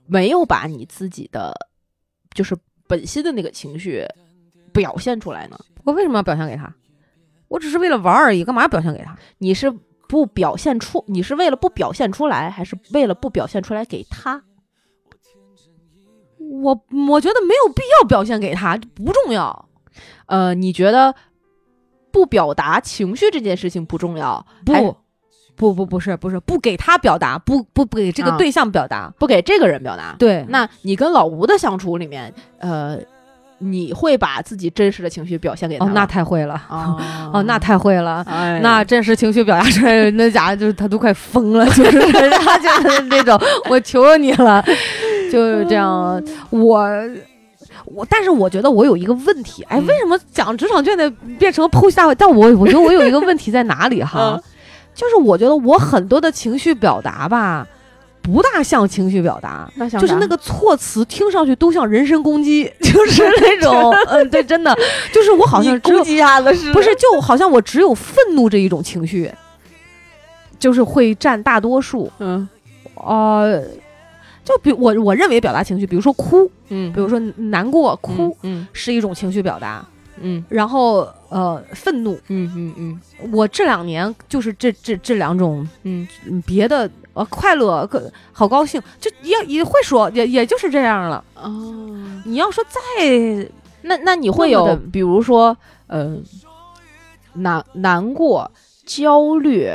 没有把你自己的就是本心的那个情绪表现出来呢？我为什么要表现给他？我只是为了玩而已，干嘛表现给他？你是不表现出，你是为了不表现出来，还是为了不表现出来给他？我我觉得没有必要表现给他，不重要。呃，你觉得不表达情绪这件事情不重要？不，不不不是不是不给他表达，不不不给这个对象表达，不给这个人表达。对，那你跟老吴的相处里面，呃。你会把自己真实的情绪表现给他？哦，那太会了 [LAUGHS] 哦，那太会了。那真实情绪表达出来，那家伙就是他都快疯了，[LAUGHS] 就是他就是那种，我求求你了，[LAUGHS] 就是这样。我我，但是我觉得我有一个问题，哎，为什么讲职场倦怠变成剖析大会？但我我觉得我有一个问题在哪里哈？就是我觉得我很多的情绪表达吧。不大像情绪表达，就是那个措辞听上去都像人身攻击，[LAUGHS] 就是 [LAUGHS] 那种，嗯，对，真的，就是我好像攻击他了，是不是？就好像我只有愤怒这一种情绪，就是会占大多数。嗯，呃，就比我我认为表达情绪，比如说哭，嗯，比如说难过，哭，嗯，是一种情绪表达。嗯，然后呃，愤怒，嗯嗯嗯，我这两年就是这这这两种，嗯，别的呃，快乐，好高兴，就也也会说，也也就是这样了。哦，你要说再那那你会有，比如说呃，难难过、焦虑、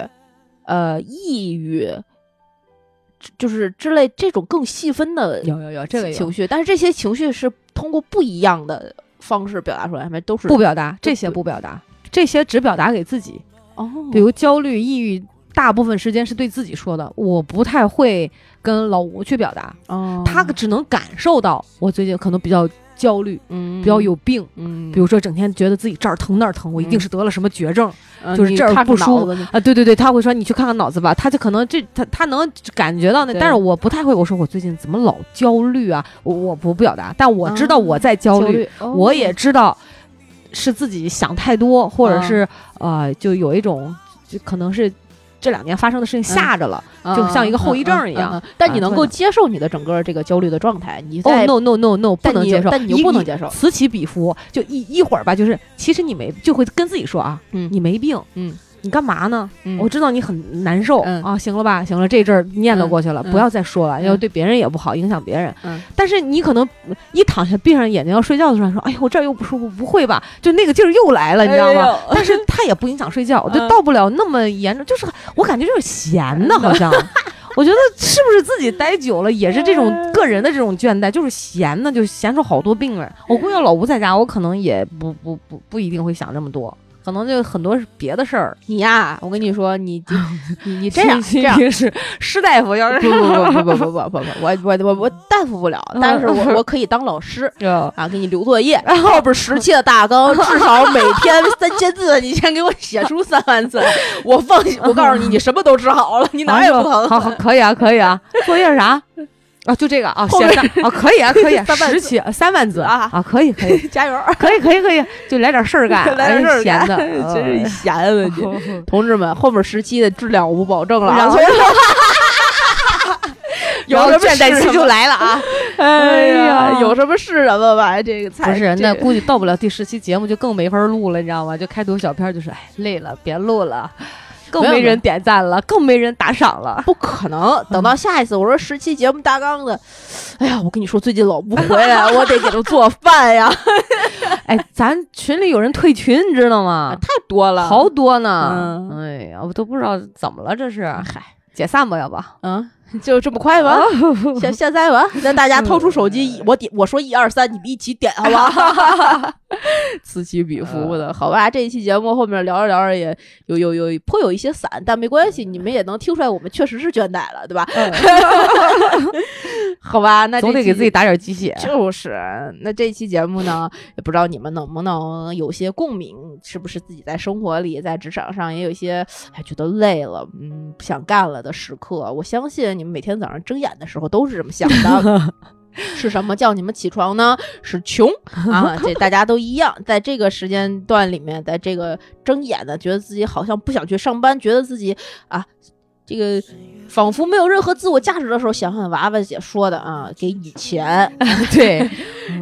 呃，抑郁，就是之类这种更细分的有有有这个情绪，但是这些情绪是通过不一样的。方式表达出来，没都是不表达，这些不表达，这些只表达给自己。哦，比如焦虑、抑郁，大部分时间是对自己说的，我不太会跟老吴去表达。哦，他只能感受到我最近可能比较。焦虑，嗯，比较有病，嗯，比如说整天觉得自己这儿疼那儿疼，我一定是得了什么绝症，就是这儿不舒服啊。对对对，他会说你去看看脑子吧，他就可能这他他能感觉到那，但是我不太会。我说我最近怎么老焦虑啊？我我不表达，但我知道我在焦虑，我也知道是自己想太多，或者是呃，就有一种就可能是。这两年发生的事情吓着了，就像一个后遗症一样。但你能够接受你的整个这个焦虑的状态？你在 no no no no 不能接受，但你又不能接受，此起彼伏。就一一会儿吧，就是其实你没，就会跟自己说啊，你没病，嗯。你干嘛呢？我知道你很难受啊，行了吧，行了，这阵儿念叨过去了，不要再说了，要对别人也不好，影响别人。但是你可能一躺下，闭上眼睛要睡觉的时候说：“哎呦，我这儿又不舒服。”不会吧？就那个劲儿又来了，你知道吗？但是它也不影响睡觉，[LAUGHS] 就到不了那么严重。就是我感觉就是闲的，好像。[LAUGHS] 我觉得是不是自己待久了也是这种个人的这种倦怠，[LAUGHS] 就是闲的，就闲出好多病来。我估计老吴在家，我可能也不不不不一定会想这么多。可能就很多别的事儿。你呀，我跟你说，你 [LAUGHS] 你你这样这样是师大夫，要是不不不不不不不 [LAUGHS] 不不，我我我我大夫不了，但是我我可以当老师啊，给你留作业，后边十期的大纲，至少每天 [LAUGHS] 三千字，你先给我写出三万字，我放心，我告诉你，你什么都治好了，你哪也不疼。好，可以啊，可以啊，作业是啥？啊，就这个啊，写上啊，可以啊，可以，[LAUGHS] 十期三万字啊，啊，可以，可以，[LAUGHS] 加油，可以，可以，可以，就来点事儿干，[LAUGHS] 来点事儿闲的，真是闲的，同志们，后面十期的质量我不保证了，有什么倦怠期就来了啊！哎呀，有什么是什么吧，这个不是，那估计到不了第十期节目就更没法录了，你知道吗？就开头小片就是，哎，累了，别录了。更没人点赞了，更没人打赏了，不可能！等到下一次，我说十期节目大纲的，[LAUGHS] 哎呀，我跟你说，最近老不回来，[LAUGHS] 我得给他做饭呀。[LAUGHS] 哎，咱群里有人退群，你知道吗？太多了，好多呢。哎呀，我都不知道怎么了，这是。嗨，解散吧，要不？嗯。就这么快吗？[LAUGHS] 现现在吧，那大家掏出手机，我点我说一二三，你们一起点，好吧？[LAUGHS] 此起彼伏的，好吧？这一期节目后面聊着聊着也有有有颇有一些散，但没关系，你们也能听出来，我们确实是倦怠了，对吧？[LAUGHS] [LAUGHS] 好吧，那总得给自己打点鸡血。就是，那这期节目呢，也不知道你们能不能有些共鸣，是不是自己在生活里、在职场上也有一些哎觉得累了，嗯，不想干了的时刻？我相信你们每天早上睁眼的时候都是这么想的。[LAUGHS] 是什么叫你们起床呢？是穷 [LAUGHS] 啊！这大家都一样，在这个时间段里面，在这个睁眼的，觉得自己好像不想去上班，觉得自己啊。这个仿佛没有任何自我价值的时候，想想娃娃姐说的啊，给你钱，[LAUGHS] 对，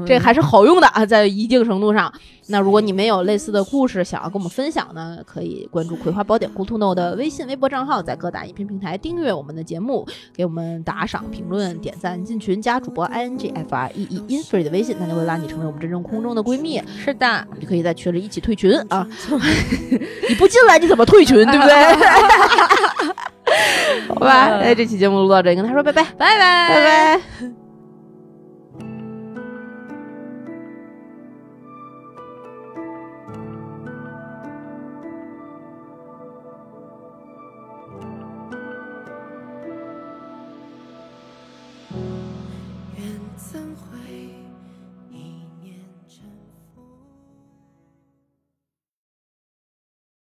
这还是好用的啊，在一定程度上。那如果你们有类似的故事想要跟我们分享呢，可以关注《葵花宝典》Good to Know 的微信、微博账号，在各大音频平台订阅我们的节目，给我们打赏、评论、点赞、进群、加主播 i n g f r e e infree 的微信，他就会拉你成为我们真正空中的闺蜜。是的，你可以在群里一起退群啊！[LAUGHS] 你不进来你怎么退群？对不对？[LAUGHS] [LAUGHS] 好吧，那这期节目录到这里，跟他说拜拜，拜拜，拜拜。